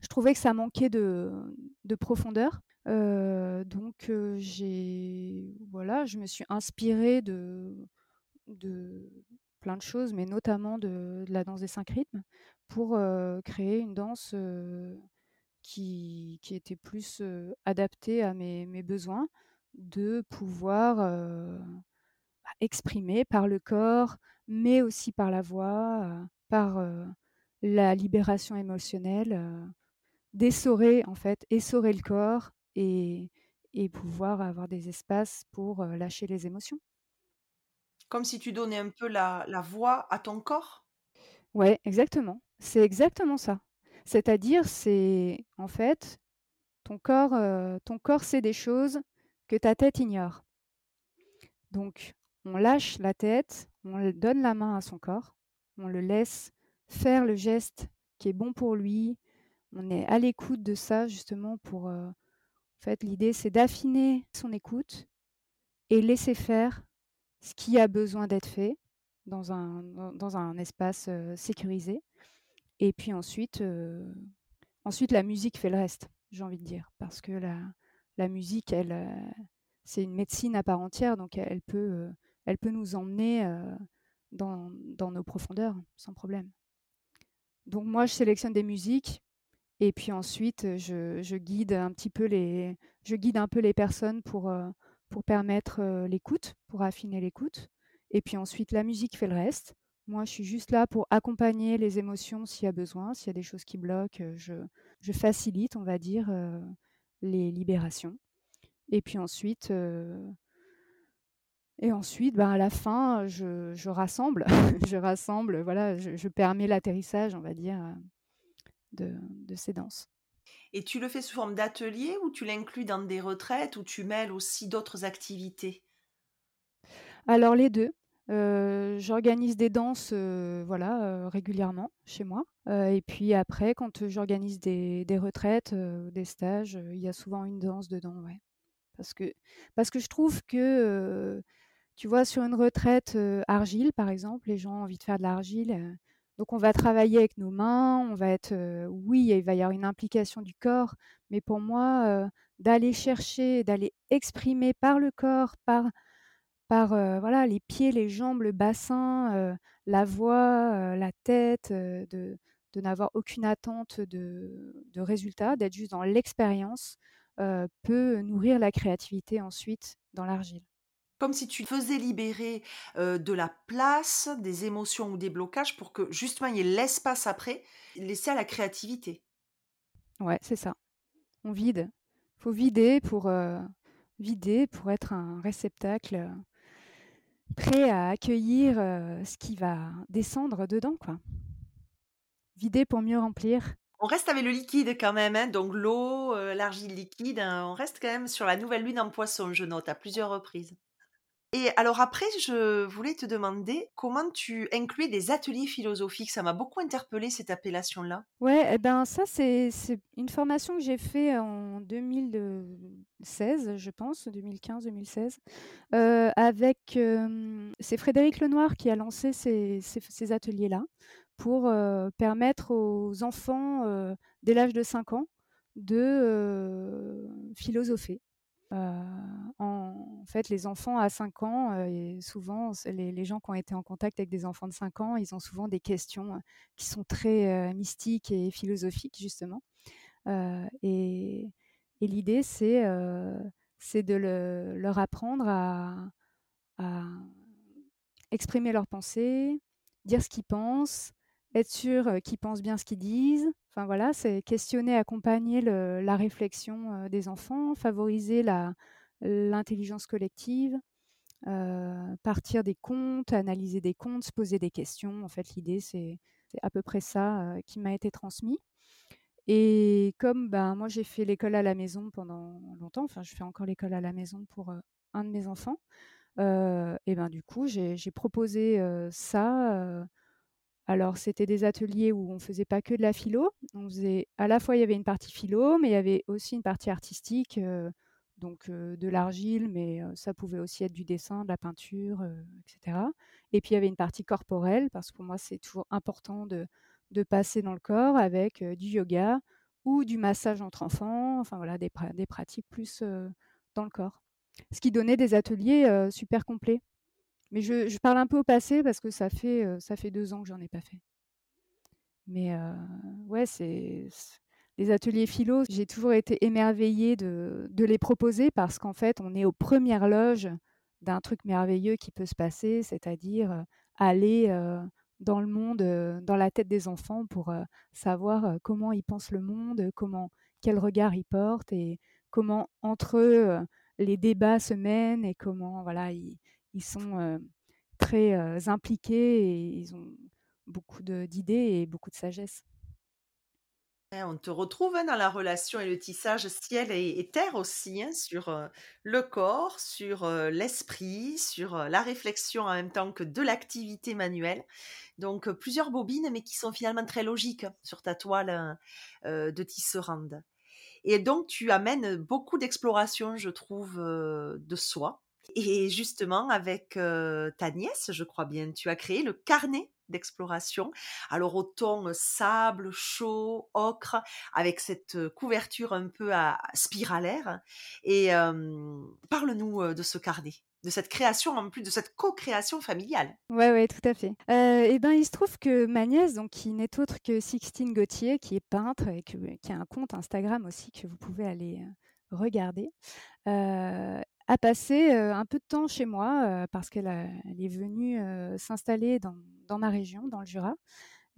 je trouvais que ça manquait de, profondeur. donc j'ai voilà, je me suis inspirée de, plein de choses, mais notamment de, la danse des cinq rythmes, pour créer une danse qui, qui, était plus adaptée à mes, mes, besoins, de pouvoir exprimer par le corps, mais aussi par la voix, par la libération émotionnelle, d'essorer en fait, essorer le corps et, et pouvoir avoir des espaces pour lâcher les émotions. Comme si tu donnais un peu la, la voix à ton corps? Ouais, exactement. C'est exactement ça. C'est-à-dire, c'est en fait, ton corps, euh, ton corps sait des choses que ta tête ignore. Donc, on lâche la tête, on donne la main à son corps, on le laisse faire le geste qui est bon pour lui. On est à l'écoute de ça justement pour. Euh, en fait, l'idée c'est d'affiner son écoute et laisser faire ce qui a besoin d'être fait dans un, espace sécurisé. Et puis ensuite, ensuite, la musique fait le reste, j'ai envie de dire, parce que la, la musique, elle, c'est une médecine à part entière, donc elle peut, elle peut nous emmener dans, nos profondeurs sans problème. Donc moi, je sélectionne des musiques et puis ensuite, je, guide un petit peu les, je guide un peu les personnes pour, pour permettre l'écoute, pour affiner l'écoute. Et puis ensuite, la musique fait le reste. Moi, je suis juste là pour accompagner les émotions s'il y a besoin, s'il y a des choses qui bloquent, je facilite, on va dire, les libérations. Et puis ensuite, et ensuite, ben, à la fin, je, je rassemble, je rassemble, voilà, je, je permets l'atterrissage, on va dire, de, de ces danses. Et tu le fais sous forme d'atelier ou tu l'inclus dans des retraites ou tu mêles aussi d'autres activités? Alors les deux. j'organise des danses voilà, régulièrement chez moi. et puis après, quand j'organise des, des retraites, des stages, il y a souvent une danse dedans. Ouais. Parce, que, parce que je trouve que, tu vois, sur une retraite argile, par exemple, les gens ont envie de faire de l'argile donc on va travailler avec nos mains, on va être, oui, il va y avoir une implication du corps, mais pour moi, d'aller chercher, d'aller exprimer par le corps, par, par voilà, les pieds, les jambes, le bassin, la voix, la tête, de, n'avoir aucune attente de résultat, d'être juste dans l'expérience, peut nourrir la créativité ensuite dans l'argile comme si tu faisais libérer de la place, des émotions ou des blocages pour que justement il y ait l'espace après, laisser à la créativité. Ouais, c'est ça. On vide. faut vider pour, vider pour être un réceptacle prêt à accueillir ce qui va descendre dedans. quoi. Vider pour mieux remplir. On reste avec le liquide quand même, hein, donc l'eau, l'argile liquide, hein, on reste quand même sur la nouvelle lune en poisson, je note, à plusieurs reprises. Et alors après, je voulais te demander comment tu incluais des ateliers philosophiques? Ça m'a beaucoup interpellé cette appellation-là. Ouais, eh ben ça c'est une formation que j'ai fait en 2016, je pense, 2015-2016, euh, avec c'est Frédéric Lenoir qui a lancé ces, ateliers-là pour euh, permettre aux enfants euh, dès l'âge de 5 ans de philosopher en fait, les enfants à 5 ans, et souvent, les, gens qui ont été en contact avec des enfants de 5 ans, ils ont souvent des questions qui sont très mystiques et philosophiques, justement. et, l'idée, c'est de le, leur apprendre à, exprimer leurs pensées, dire ce qu'ils pensent, être sûr qu'ils pensent bien ce qu'ils disent. Enfin voilà, c'est questionner, accompagner la réflexion des enfants, favoriser l'intelligence collective, partir des comptes, analyser des comptes, se poser des questions. En fait, l'idée, c'est à peu près ça qui m'a été transmis. Et comme ben, moi, j'ai fait l'école à la maison pendant longtemps, enfin, je fais encore l'école à la maison pour un de mes enfants, et ben du coup, j'ai proposé ça alors, c'était des ateliers où on faisait pas que de la philo. On faisait à la fois il y avait une partie philo, mais il y avait aussi une partie artistique, donc de l'argile, mais ça pouvait aussi être du dessin, de la peinture, etc. Et puis il y avait une partie corporelle parce que pour moi c'est toujours important de, passer dans le corps avec du yoga ou du massage entre enfants, enfin voilà des pratiques plus dans le corps. Ce qui donnait des ateliers super complets. Mais je, parle un peu au passé parce que ça fait, ça fait deux ans que j'en ai pas fait. Mais ouais, c'est les ateliers philo, j'ai toujours été émerveillée de, de les proposer parce qu'en fait, on est aux premières loges d'un truc merveilleux qui peut se passer, c'est-à-dire aller dans le monde, dans la tête des enfants pour savoir comment ils pensent le monde, comment, quel regard ils portent et comment entre eux les débats se mènent et comment voilà ils, ils sont très impliqués et ils ont beaucoup d'idées et beaucoup de sagesse. On te retrouve hein, dans la relation et le tissage ciel et, terre aussi, hein, sur le corps, sur l'esprit, sur la réflexion en même temps que de l'activité manuelle. Donc plusieurs bobines, mais qui sont finalement très logiques sur ta toile de tisserande. Et donc tu amènes beaucoup d'exploration, je trouve, de soi, et justement, avec ta nièce, je crois bien, tu as créé le carnet d'exploration. Alors au ton sable, chaud, ocre, avec cette couverture un peu à, spiralaire. Et parle-nous de ce carnet de cette création, en plus de cette co-création familiale. Ouais, ouais, tout à fait. et ben, il se trouve que ma nièce, donc qui n'est autre que Sixtine Gauthier, qui est peintre et qui a un compte Instagram aussi que vous pouvez aller regarder, a passé un peu de temps chez moi parce qu'elle est venue s'installer dans, ma région, dans le Jura.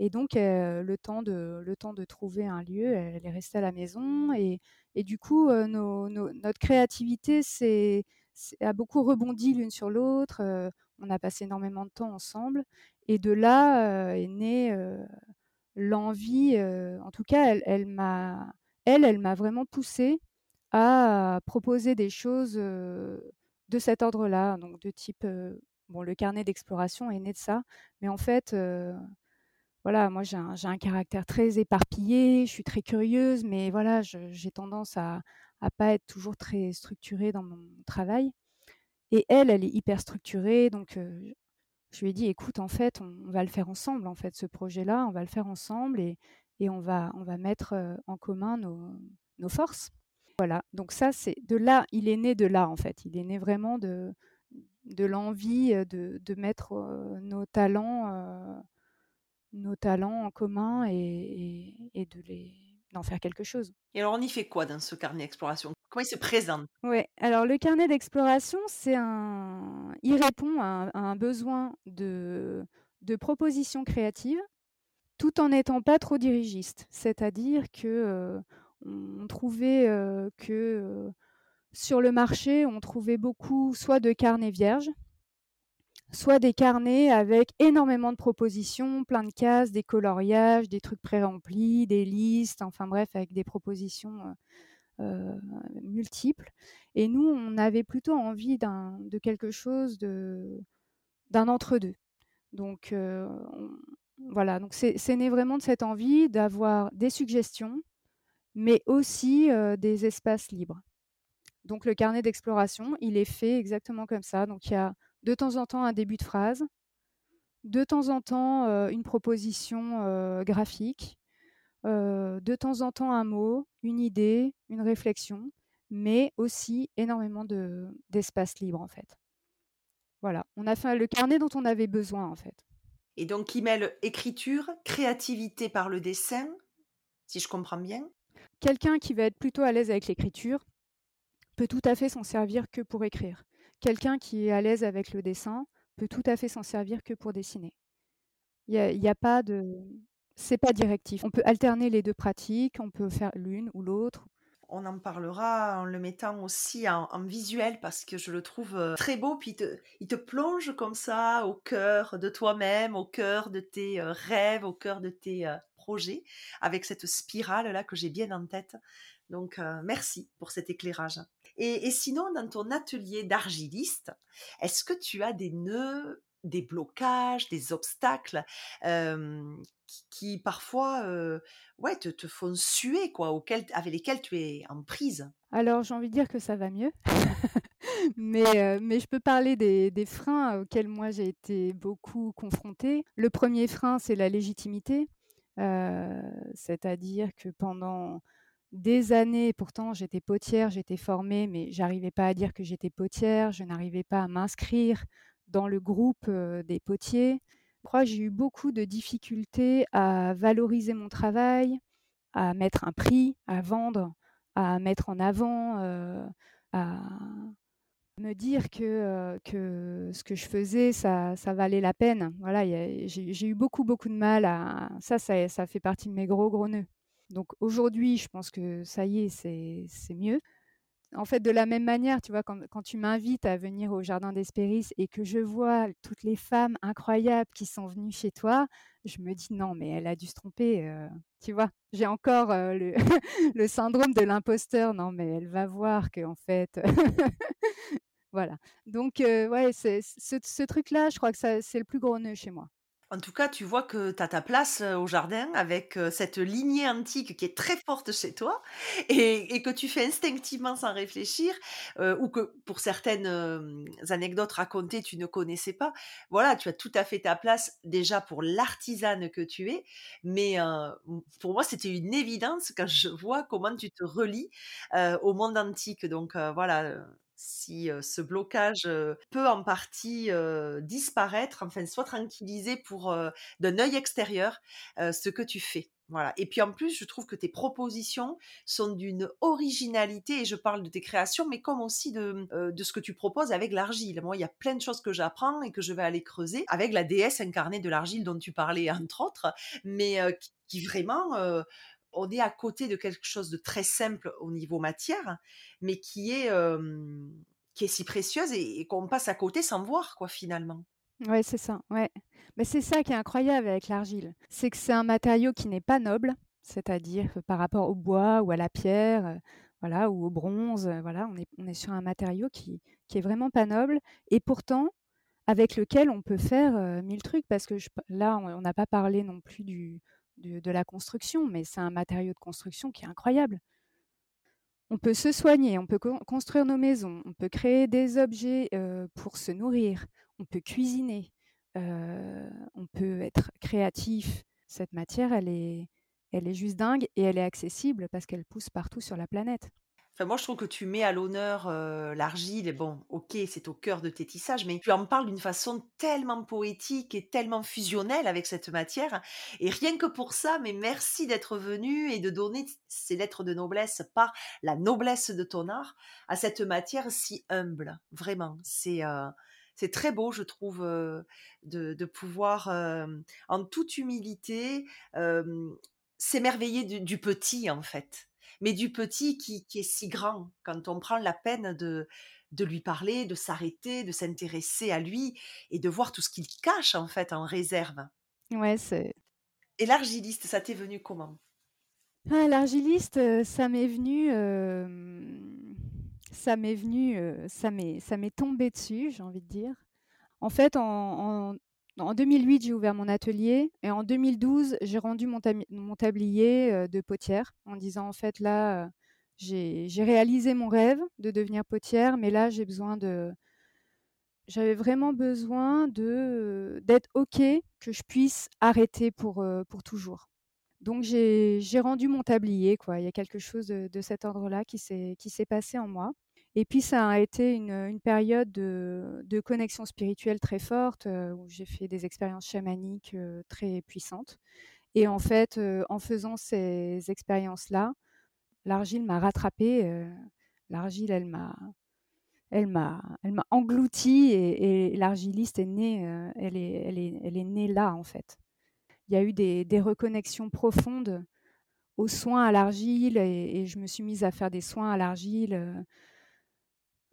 Et donc, le, temps de, trouver un lieu, elle est restée à la maison. Et, du coup, notre créativité a beaucoup rebondi l'une sur l'autre. on a passé énormément de temps ensemble. Et de là est née l'envie, en tout cas, elle, elle m'a elle m'a vraiment poussée à proposer des choses de cet ordre-là, donc de type bon, le carnet d'exploration est né de ça, mais en fait, voilà, moi j'ai un, caractère très éparpillé, je suis très curieuse, mais voilà, j'ai tendance à ne pas être toujours très structurée dans mon travail. Et elle, elle est hyper structurée, donc je lui ai dit, écoute, en fait, on, va le faire ensemble, en fait, ce projet-là, on va le faire ensemble et, et on, va, on va mettre en commun nos, nos forces. Voilà, donc ça, c'est de là, il est né de là, en fait. Il est né vraiment de, de l'envie de, de, mettre nos talents, nos talents en commun et, et, de les d'en faire quelque chose. Et alors, on y fait quoi dans ce carnet d'exploration? Comment il se présente? Oui, alors le carnet d'exploration, c'est un... Il répond à un, besoin de, de propositions créatives tout en n'étant pas trop dirigiste. C'est-à-dire que on trouvait que sur le marché, on trouvait beaucoup soit de carnets vierges, soit des carnets avec énormément de propositions, plein de cases, des coloriages, des trucs pré-remplis, des listes, enfin bref, avec des propositions multiples. Et nous, on avait plutôt envie de quelque chose d'un entre-deux. Donc voilà, donc c'est né vraiment de cette envie d'avoir des suggestions, mais aussi des espaces libres. Donc le carnet d'exploration, il est fait exactement comme ça. Donc il y a de temps en temps un début de phrase, de temps en temps une proposition graphique, de temps en temps un mot, une idée, une réflexion, mais aussi énormément d'espace libre en fait. Voilà, on a fait le carnet dont on avait besoin en fait. Et donc qui mêle écriture, créativité par le dessin, si je comprends bien. Quelqu'un qui va être plutôt à l'aise avec l'écriture peut tout à fait s'en servir que pour écrire. Quelqu'un qui est à l'aise avec le dessin peut tout à fait s'en servir que pour dessiner. Il n'y a, pas de... C'est pas directif. On peut alterner les deux pratiques, on peut faire l'une ou l'autre. On en parlera en le mettant aussi en, visuel parce que je le trouve euh, très beau. Puis il te, plonge comme ça au cœur de toi-même, au cœur de tes euh, rêves, au cœur de tes euh, avec cette spirale là que j'ai bien en tête. Donc merci pour cet éclairage. Et, sinon, dans ton atelier d'argiliste, est-ce que tu as des nœuds des blocages, des obstacles qui, parfois ouais, te, font suer, quoi, avec lesquels tu es en prise? Alors j'ai envie de dire que ça va mieux, mais, je peux parler des freins auxquels moi j'ai été beaucoup confrontée. Le premier frein, c'est la légitimité, c'est-à-dire que pendant des années, pourtant j'étais potière, j'étais formée, mais j'arrivais pas à dire que j'étais potière, je n'arrivais pas à m'inscrire dans le groupe des potiers. Je crois que j'ai eu beaucoup de difficultés à valoriser mon travail, à mettre un prix, à vendre, à mettre en avant, à me dire que, que ce que je faisais, ça, ça valait la peine. Voilà, j'ai eu beaucoup, beaucoup de mal à... Ça, ça, ça fait partie de mes gros, gros nœuds. Donc aujourd'hui, je pense que ça y est, c'est mieux en fait, de la même manière, tu vois, quand, tu m'invites à venir au Jardin d'Espéris et que je vois toutes les femmes incroyables qui sont venues chez toi, je me dis non, mais elle a dû se tromper. Euh, tu vois, j'ai encore euh, le, syndrome de l'imposteur. Non, mais elle va voir que en fait. voilà. Donc, euh, ouais, ce, ce truc-là, je crois que c'est le plus gros nœud chez moi. En tout cas, tu vois que tu as ta place au jardin avec cette lignée antique qui est très forte chez toi et, que tu fais instinctivement sans réfléchir ou que pour certaines anecdotes racontées, tu ne connaissais pas. Voilà, tu as tout à fait ta place déjà pour l'artisane que tu es, mais pour moi, c'était une évidence quand je vois comment tu te relis au monde antique. Donc voilà, si ce blocage peut en partie disparaître, enfin soit tranquilliser pour d'un œil extérieur ce que tu fais. Voilà. Et puis en plus, je trouve que tes propositions sont d'une originalité, et je parle de tes créations, mais comme aussi de, de ce que tu proposes avec l'argile. Moi, il y a plein de choses que j'apprends et que je vais aller creuser avec la déesse incarnée de l'argile dont tu parlais, entre autres, mais qui, vraiment on est à côté de quelque chose de très simple au niveau matière, mais qui est, qui est si précieuse et, qu'on passe à côté sans voir, quoi, finalement. Ouais, c'est ça. Ouais. Mais c'est ça qui est incroyable avec l'argile. C'est que c'est un matériau qui n'est pas noble, c'est-à-dire par rapport au bois ou à la pierre, voilà, ou au bronze. Voilà, on est, on est sur un matériau qui, qui est vraiment pas noble et pourtant avec lequel on peut faire mille trucs parce que là, on n'a pas parlé non plus du, de, la construction, mais c'est un matériau de construction qui est incroyable. On peut se soigner, on peut construire nos maisons, on peut créer des objets pour se nourrir, on peut cuisiner, on peut être créatif. Cette matière, elle est, elle est juste dingue et elle est accessible parce qu'elle pousse partout sur la planète moi, je trouve que tu mets à l'honneur l'argile. Et bon, ok, c'est au cœur de tes tissages, mais tu en parles d'une façon tellement poétique et tellement fusionnelle avec cette matière. Et rien que pour ça, mais merci d'être venu et de donner ces lettres de noblesse par la noblesse de ton art à cette matière si humble. Vraiment, c'est c'est très beau, je trouve, de, pouvoir, en toute humilité, s'émerveiller du, petit, en fait mais du petit qui, est si grand, quand on prend la peine de, de lui parler, de s'arrêter, de s'intéresser à lui et de voir tout ce qu'il cache en fait en réserve. Ouais, c'est. Et l'argiliste, ça t'est venu comment? Ah, L'argiliste, euh, ça m'est venu, euh, ça m'est venu, euh, ça m'est, ça m'est tombé dessus, j'ai envie de dire. En fait, en, en 2008, j'ai ouvert mon atelier et en 2012, j'ai rendu mon, tablier euh, de potière en disant en fait là, euh, j'ai réalisé mon rêve de devenir potière, mais là j'ai besoin de, j'avais vraiment besoin de d'être ok que je puisse arrêter pour euh, pour toujours. Donc j'ai rendu mon tablier, quoi. Il y a quelque chose de, de cet ordre-là qui s'est passé en moi. Et puis ça a été une, une période de, connexion spirituelle très forte, où j'ai fait des expériences chamaniques très puissantes. Et en fait, en faisant ces expériences-là, l'argile m'a rattrapée. l'argile, elle m'a, elle m'a, elle m'a engloutie et, l'argiliste est née, elle est, elle est, elle est née là en fait. Il y a eu des reconnexions profondes aux soins à l'argile et, je me suis mise à faire des soins à l'argile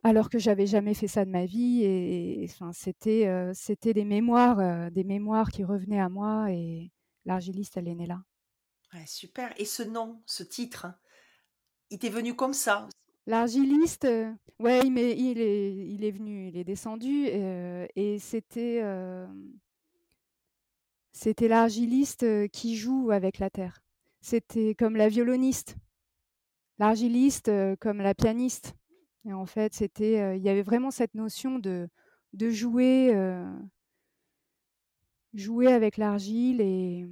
alors que j'avais jamais fait ça de ma vie et, enfin c'était c'était des mémoires des mémoires qui revenaient à moi et l'argiliste elle est née là. super et ce nom ce titre il t'est venu comme ça? L'argiliste, ouais, il, il, est, il est venu, il est descendu et c'était c'était l'argiliste qui joue avec la terre. C'était comme la violoniste, l'argiliste comme la pianiste. Et en fait, c'était, il y avait vraiment cette notion de, de jouer, jouer avec l'argile et,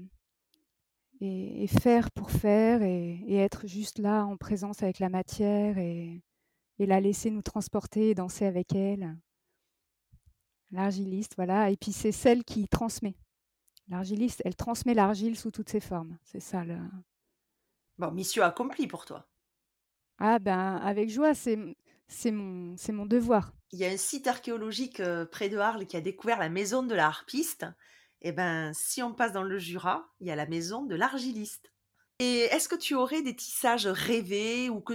et, faire pour faire et, être juste là en présence avec la matière et, et la laisser nous transporter et danser avec elle. L'argiliste, voilà. Et puis c'est celle qui transmet. L'argiliste, elle transmet l'argile sous toutes ses formes. C'est ça le. Bon, mission accomplie pour toi. Ah ben, avec joie, c'est c'est mon, c'est mon devoir. Il y a un site archéologique euh, près de Arles qui a découvert la maison de la harpiste. Eh ben, si on passe dans le Jura, il y a la maison de l'argiliste. Et est-ce que tu aurais des tissages rêvés ou que,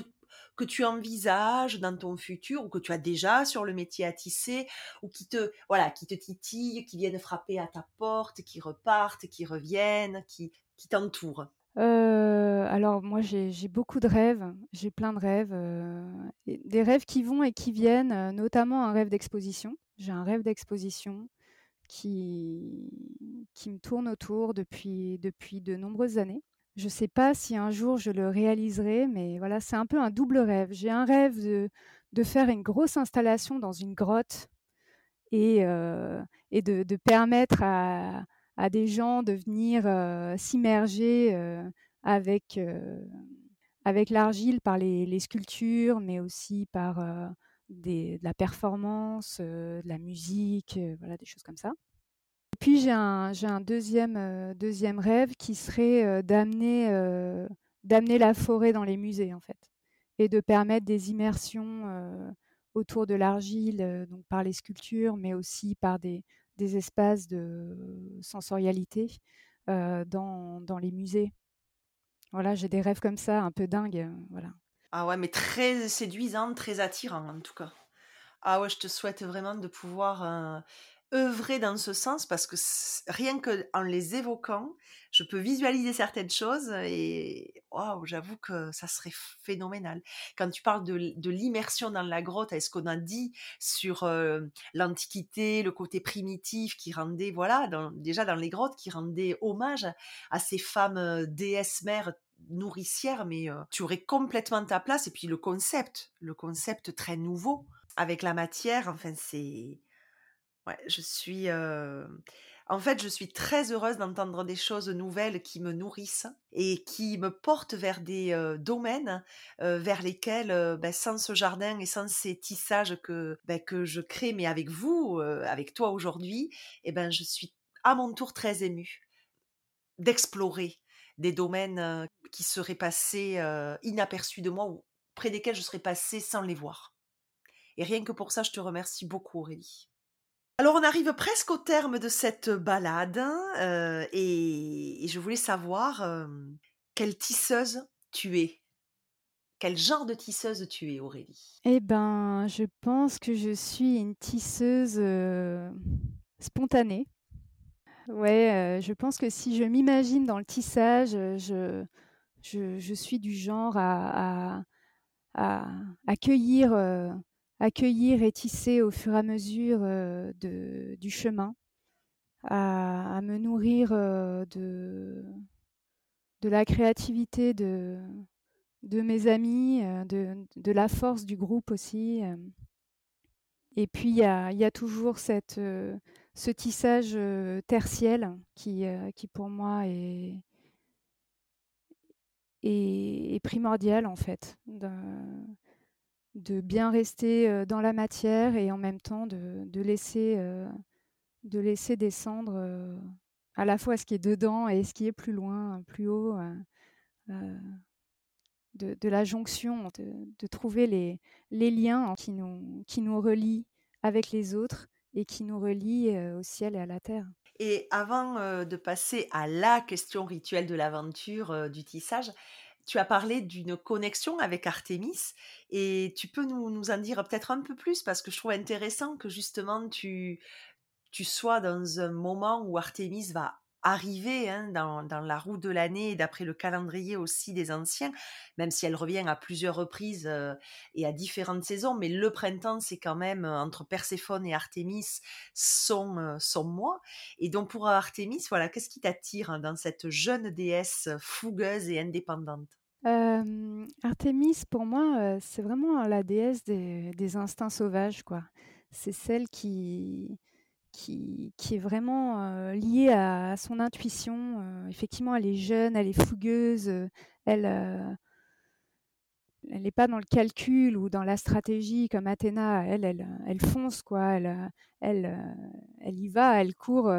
que tu envisages dans ton futur ou que tu as déjà sur le métier à tisser ou qui te, voilà, qui te titillent, qui viennent frapper à ta porte, qui repartent, qui reviennent, qui, qui t'entourent? Euh, alors moi j'ai beaucoup de rêves, j'ai plein de rêves, euh, des rêves qui vont et qui viennent, euh, notamment un rêve d'exposition. J'ai un rêve d'exposition qui qui me tourne autour depuis depuis de nombreuses années. Je ne sais pas si un jour je le réaliserai, mais voilà, c'est un peu un double rêve. J'ai un rêve de de faire une grosse installation dans une grotte et et de de permettre à à des gens de venir s'immerger avec, avec l'argile par les, sculptures, mais aussi par de la performance, de la musique, voilà, des choses comme ça. Et puis j'ai un, j'ai un deuxième, deuxième rêve qui serait d'amener, d'amener la forêt dans les musées, en fait, et de permettre des immersions autour de l'argile, donc par les sculptures, mais aussi par des, des espaces de sensorialité dans, dans, les musées. Voilà, j'ai des rêves comme ça, un peu dingues. Voilà. Ah ouais, mais très séduisant, très attirant en tout cas. Ah ouais, je te souhaite vraiment de pouvoir œuvrer dans ce sens parce que rien que en les évoquant, je peux visualiser certaines choses et waouh, j'avoue que ça serait phénoménal. Quand tu parles de, l'immersion dans la grotte, est-ce qu'on a dit sur l'Antiquité, le côté primitif qui rendait, voilà, déjà dans les grottes, qui rendait hommage à ces femmes déesses mères nourricières, mais tu aurais complètement ta place. Et puis le concept, le concept très nouveau avec la matière, enfin c'est Ouais, je suis. En fait, je suis très heureuse d'entendre des choses nouvelles qui me nourrissent et qui me portent vers des domaines vers lesquels, ben, sans ce jardin et sans ces tissages que, ben, que je crée, mais avec vous, avec toi aujourd'hui, eh ben, je suis à mon tour très émue d'explorer des domaines qui seraient passés inaperçus de moi ou près desquels je serais passée sans les voir. Et rien que pour ça, je te remercie beaucoup, Aurélie. Alors on arrive presque au terme de cette balade euh, et, je voulais savoir quelle tisseuse tu es? Quel genre de tisseuse tu es, Aurélie? Eh ben, je pense que je suis une tisseuse spontanée. Ouais, je pense que si je m'imagine dans le tissage, je, suis du genre à, à, à cueillir accueillir et tisser au fur et à mesure de, du chemin, à, me nourrir de, de la créativité de, de mes amis, de, de, la force du groupe aussi. Et puis il y a, y a, toujours cette, ce tissage tertiel qui, qui pour moi est, primordial en fait. De, bien rester dans la matière et en même temps de, de laisser, de laisser descendre à la fois ce qui est dedans et ce qui est plus loin, plus haut. De, la jonction, de, de trouver les, les, liens qui nous, qui nous relient avec les autres et qui nous relient au ciel et à la terre. Et avant de passer à la question rituelle de l'aventure du tissage, tu as parlé d'une connexion avec Artémis et tu peux nous, en dire peut-être un peu plus parce que je trouve intéressant que justement tu, tu sois dans un moment où Artémis va arriver hein, dans, la roue de l'année, d'après le calendrier aussi des anciens, même si elle revient à plusieurs reprises euh, et à différentes saisons, mais le printemps, c'est quand même euh, entre Perséphone et Artémis son, euh, mois. Et donc pour Artémis, voilà, qu'est-ce qui t'attire hein, dans cette jeune déesse fougueuse et indépendante? Artémis, pour moi, c'est vraiment la déesse des, des instincts sauvages, quoi. C'est celle qui, qui, est vraiment liée à, son intuition. effectivement, elle est jeune, elle est fougueuse, elle elle n'est pas dans le calcul ou dans la stratégie comme Athéna. Elle, elle, elle fonce quoi. Elle, elle, elle y va. Elle court,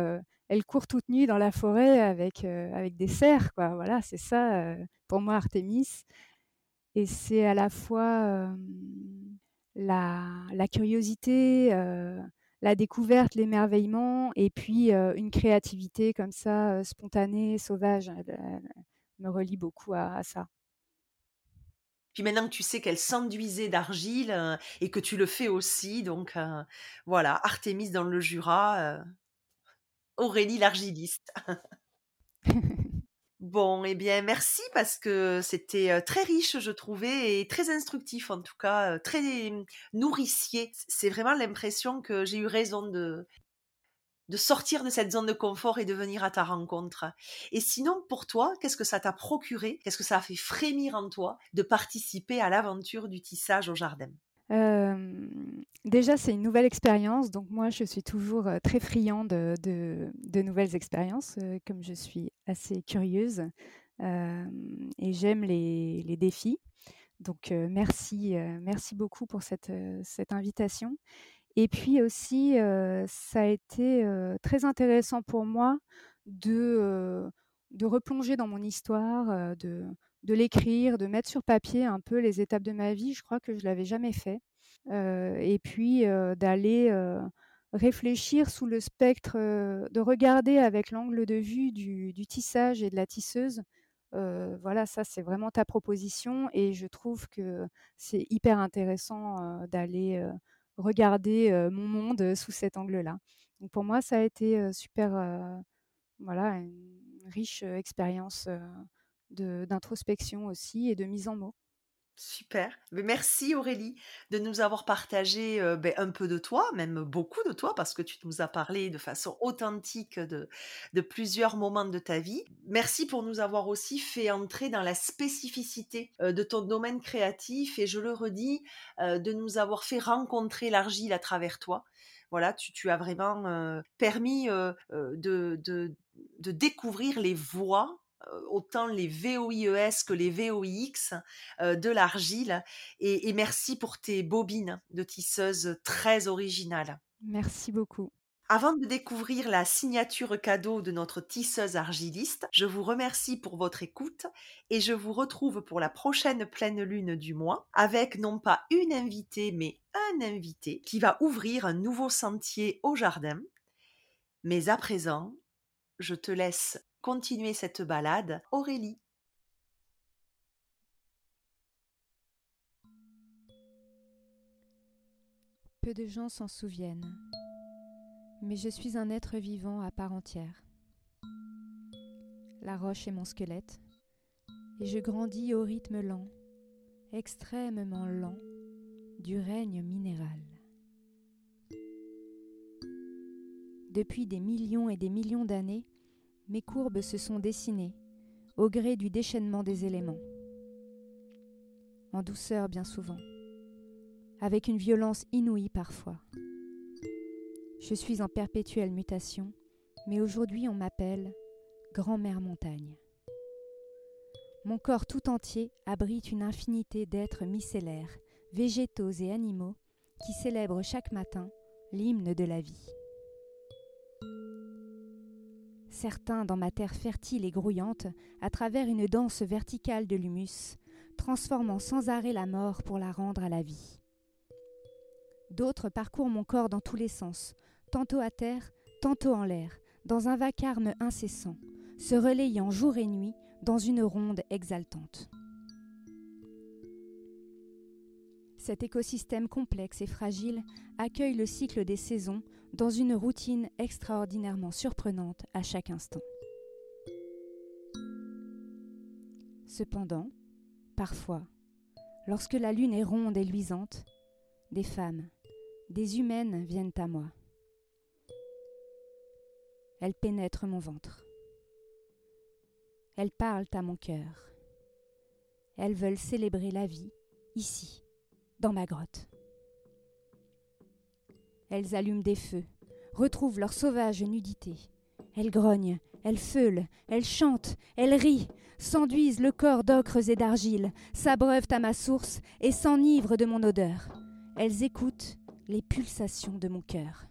elle court toute nue dans la forêt avec avec des cerfs quoi. Voilà, c'est ça pour moi Artémis. Et c'est à la fois la, la, curiosité, la découverte, l'émerveillement, et puis une créativité comme ça, spontanée, sauvage. Elle, me relie beaucoup à, ça. Puis maintenant que tu sais qu'elle s'enduisait d'argile et que tu le fais aussi, donc voilà, Artémis dans le Jura, Aurélie l'argiliste. Bon, eh bien, merci parce que c'était très riche, je trouvais, et très instructif en tout cas, très nourricier. C'est vraiment l'impression que j'ai eu raison de, de sortir de cette zone de confort et de venir à ta rencontre. Et sinon, pour toi, qu'est-ce que ça t'a procuré? Qu'est-ce que ça a fait frémir en toi de participer à l'aventure du tissage au jardin? Déjà, c'est une nouvelle expérience. Donc, moi, je suis toujours très friand de, nouvelles expériences, comme je suis assez curieuse et j'aime les, défis. Donc, merci, merci beaucoup pour cette, cette invitation. Et puis aussi, ça a été très intéressant pour moi de, de replonger dans mon histoire, de, de l'écrire, de mettre sur papier un peu les étapes de ma vie. Je crois que je l'avais jamais fait. et puis d'aller réfléchir sous le spectre, de regarder avec l'angle de vue du, tissage et de la tisseuse. voilà, ça c'est vraiment ta proposition et je trouve que c'est hyper intéressant d'aller regarder mon monde sous cet angle-là. Donc pour moi, ça a été super, voilà, une riche expérience d'introspection aussi et de mise en mots. Super. Merci Aurélie de nous avoir partagé ben, un peu de toi, même beaucoup de toi, parce que tu nous as parlé de façon authentique de, de plusieurs moments de ta vie. Merci pour nous avoir aussi fait entrer dans la spécificité de ton domaine créatif et je le redis, de nous avoir fait rencontrer l'argile à travers toi. Voilà, tu, as vraiment permis de, de, découvrir les voies euh, autant les VOIES que les VOIX euh, de l'argile. Et, merci pour tes bobines de tisseuse très originales. Merci beaucoup. Avant de découvrir la signature cadeau de notre tisseuse argiliste, je vous remercie pour votre écoute et je vous retrouve pour la prochaine pleine lune du mois avec non pas une invitée mais un invité qui va ouvrir un nouveau sentier au jardin. Mais à présent, je te laisse continuer cette balade, Aurélie. Peu de gens s'en souviennent, mais je suis un être vivant à part entière. La roche est mon squelette, et je grandis au rythme lent, extrêmement lent, du règne minéral. Depuis des millions et des millions d'années, mes courbes se sont dessinées au gré du déchaînement des éléments. En douceur bien souvent, avec une violence inouïe parfois. Je suis en perpétuelle mutation, mais aujourd'hui on m'appelle grand-mère montagne. Mon corps tout entier abrite une infinité d'êtres micellaires, végétaux et animaux, qui célèbrent chaque matin l'hymne de la vie. Certains dans ma terre fertile et grouillante, à travers une danse verticale de l'humus, transformant sans arrêt la mort pour la rendre à la vie. D'autres parcourent mon corps dans tous les sens, tantôt à terre, tantôt en l'air, dans un vacarme incessant, se relayant jour et nuit dans une ronde exaltante. Cet écosystème complexe et fragile accueille le cycle des saisons dans une routine extraordinairement surprenante à chaque instant. Cependant, parfois, lorsque la lune est ronde et luisante, des femmes, des humaines viennent à moi. Elles pénètrent mon ventre. Elles parlent à mon cœur. Elles veulent célébrer la vie, ici, dans ma grotte. Elles allument des feux, retrouvent leur sauvage nudité. Elles grognent, elles feulent, elles chantent, elles rient, s'enduisent le corps d'ocres et d'argile, s'abreuvent à ma source et s'enivrent de mon odeur. Elles écoutent les pulsations de mon cœur.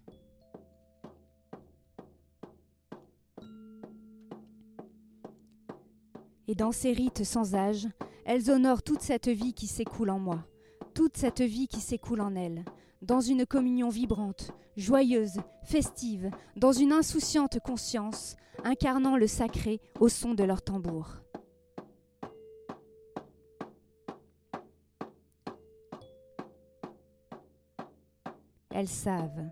Et dans ces rites sans âge, elles honorent toute cette vie qui s'écoule en moi toute cette vie qui s'écoule en elle, dans une communion vibrante, joyeuse, festive, dans une insouciante conscience, incarnant le sacré au son de leur tambour. Elles savent,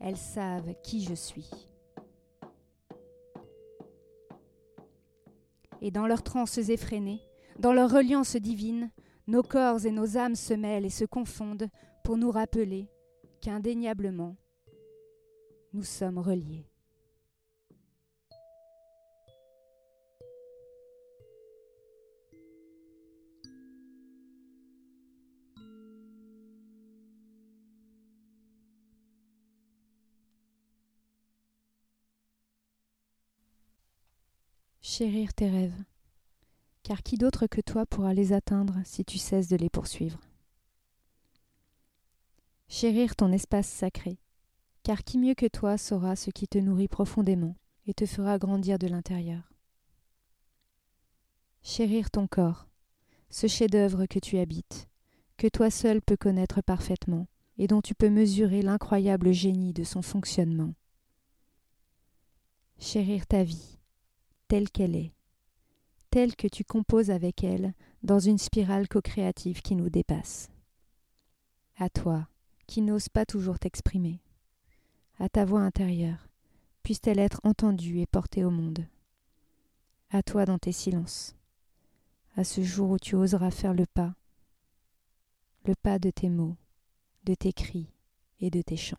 elles savent qui je suis. Et dans leurs transes effrénées, dans leur reliance divine, nos corps et nos âmes se mêlent et se confondent pour nous rappeler qu'indéniablement, nous sommes reliés. Chérir tes rêves car qui d'autre que toi pourra les atteindre si tu cesses de les poursuivre? Chérir ton espace sacré, car qui mieux que toi saura ce qui te nourrit profondément et te fera grandir de l'intérieur? Chérir ton corps, ce chef-d'œuvre que tu habites, que toi seul peux connaître parfaitement et dont tu peux mesurer l'incroyable génie de son fonctionnement. Chérir ta vie, telle qu'elle est, telle que tu composes avec elle dans une spirale co-créative qui nous dépasse. À toi, qui n'oses pas toujours t'exprimer, à ta voix intérieure, puisse-t-elle être entendue et portée au monde. À toi dans tes silences, à ce jour où tu oseras faire le pas, le pas de tes mots, de tes cris et de tes chants.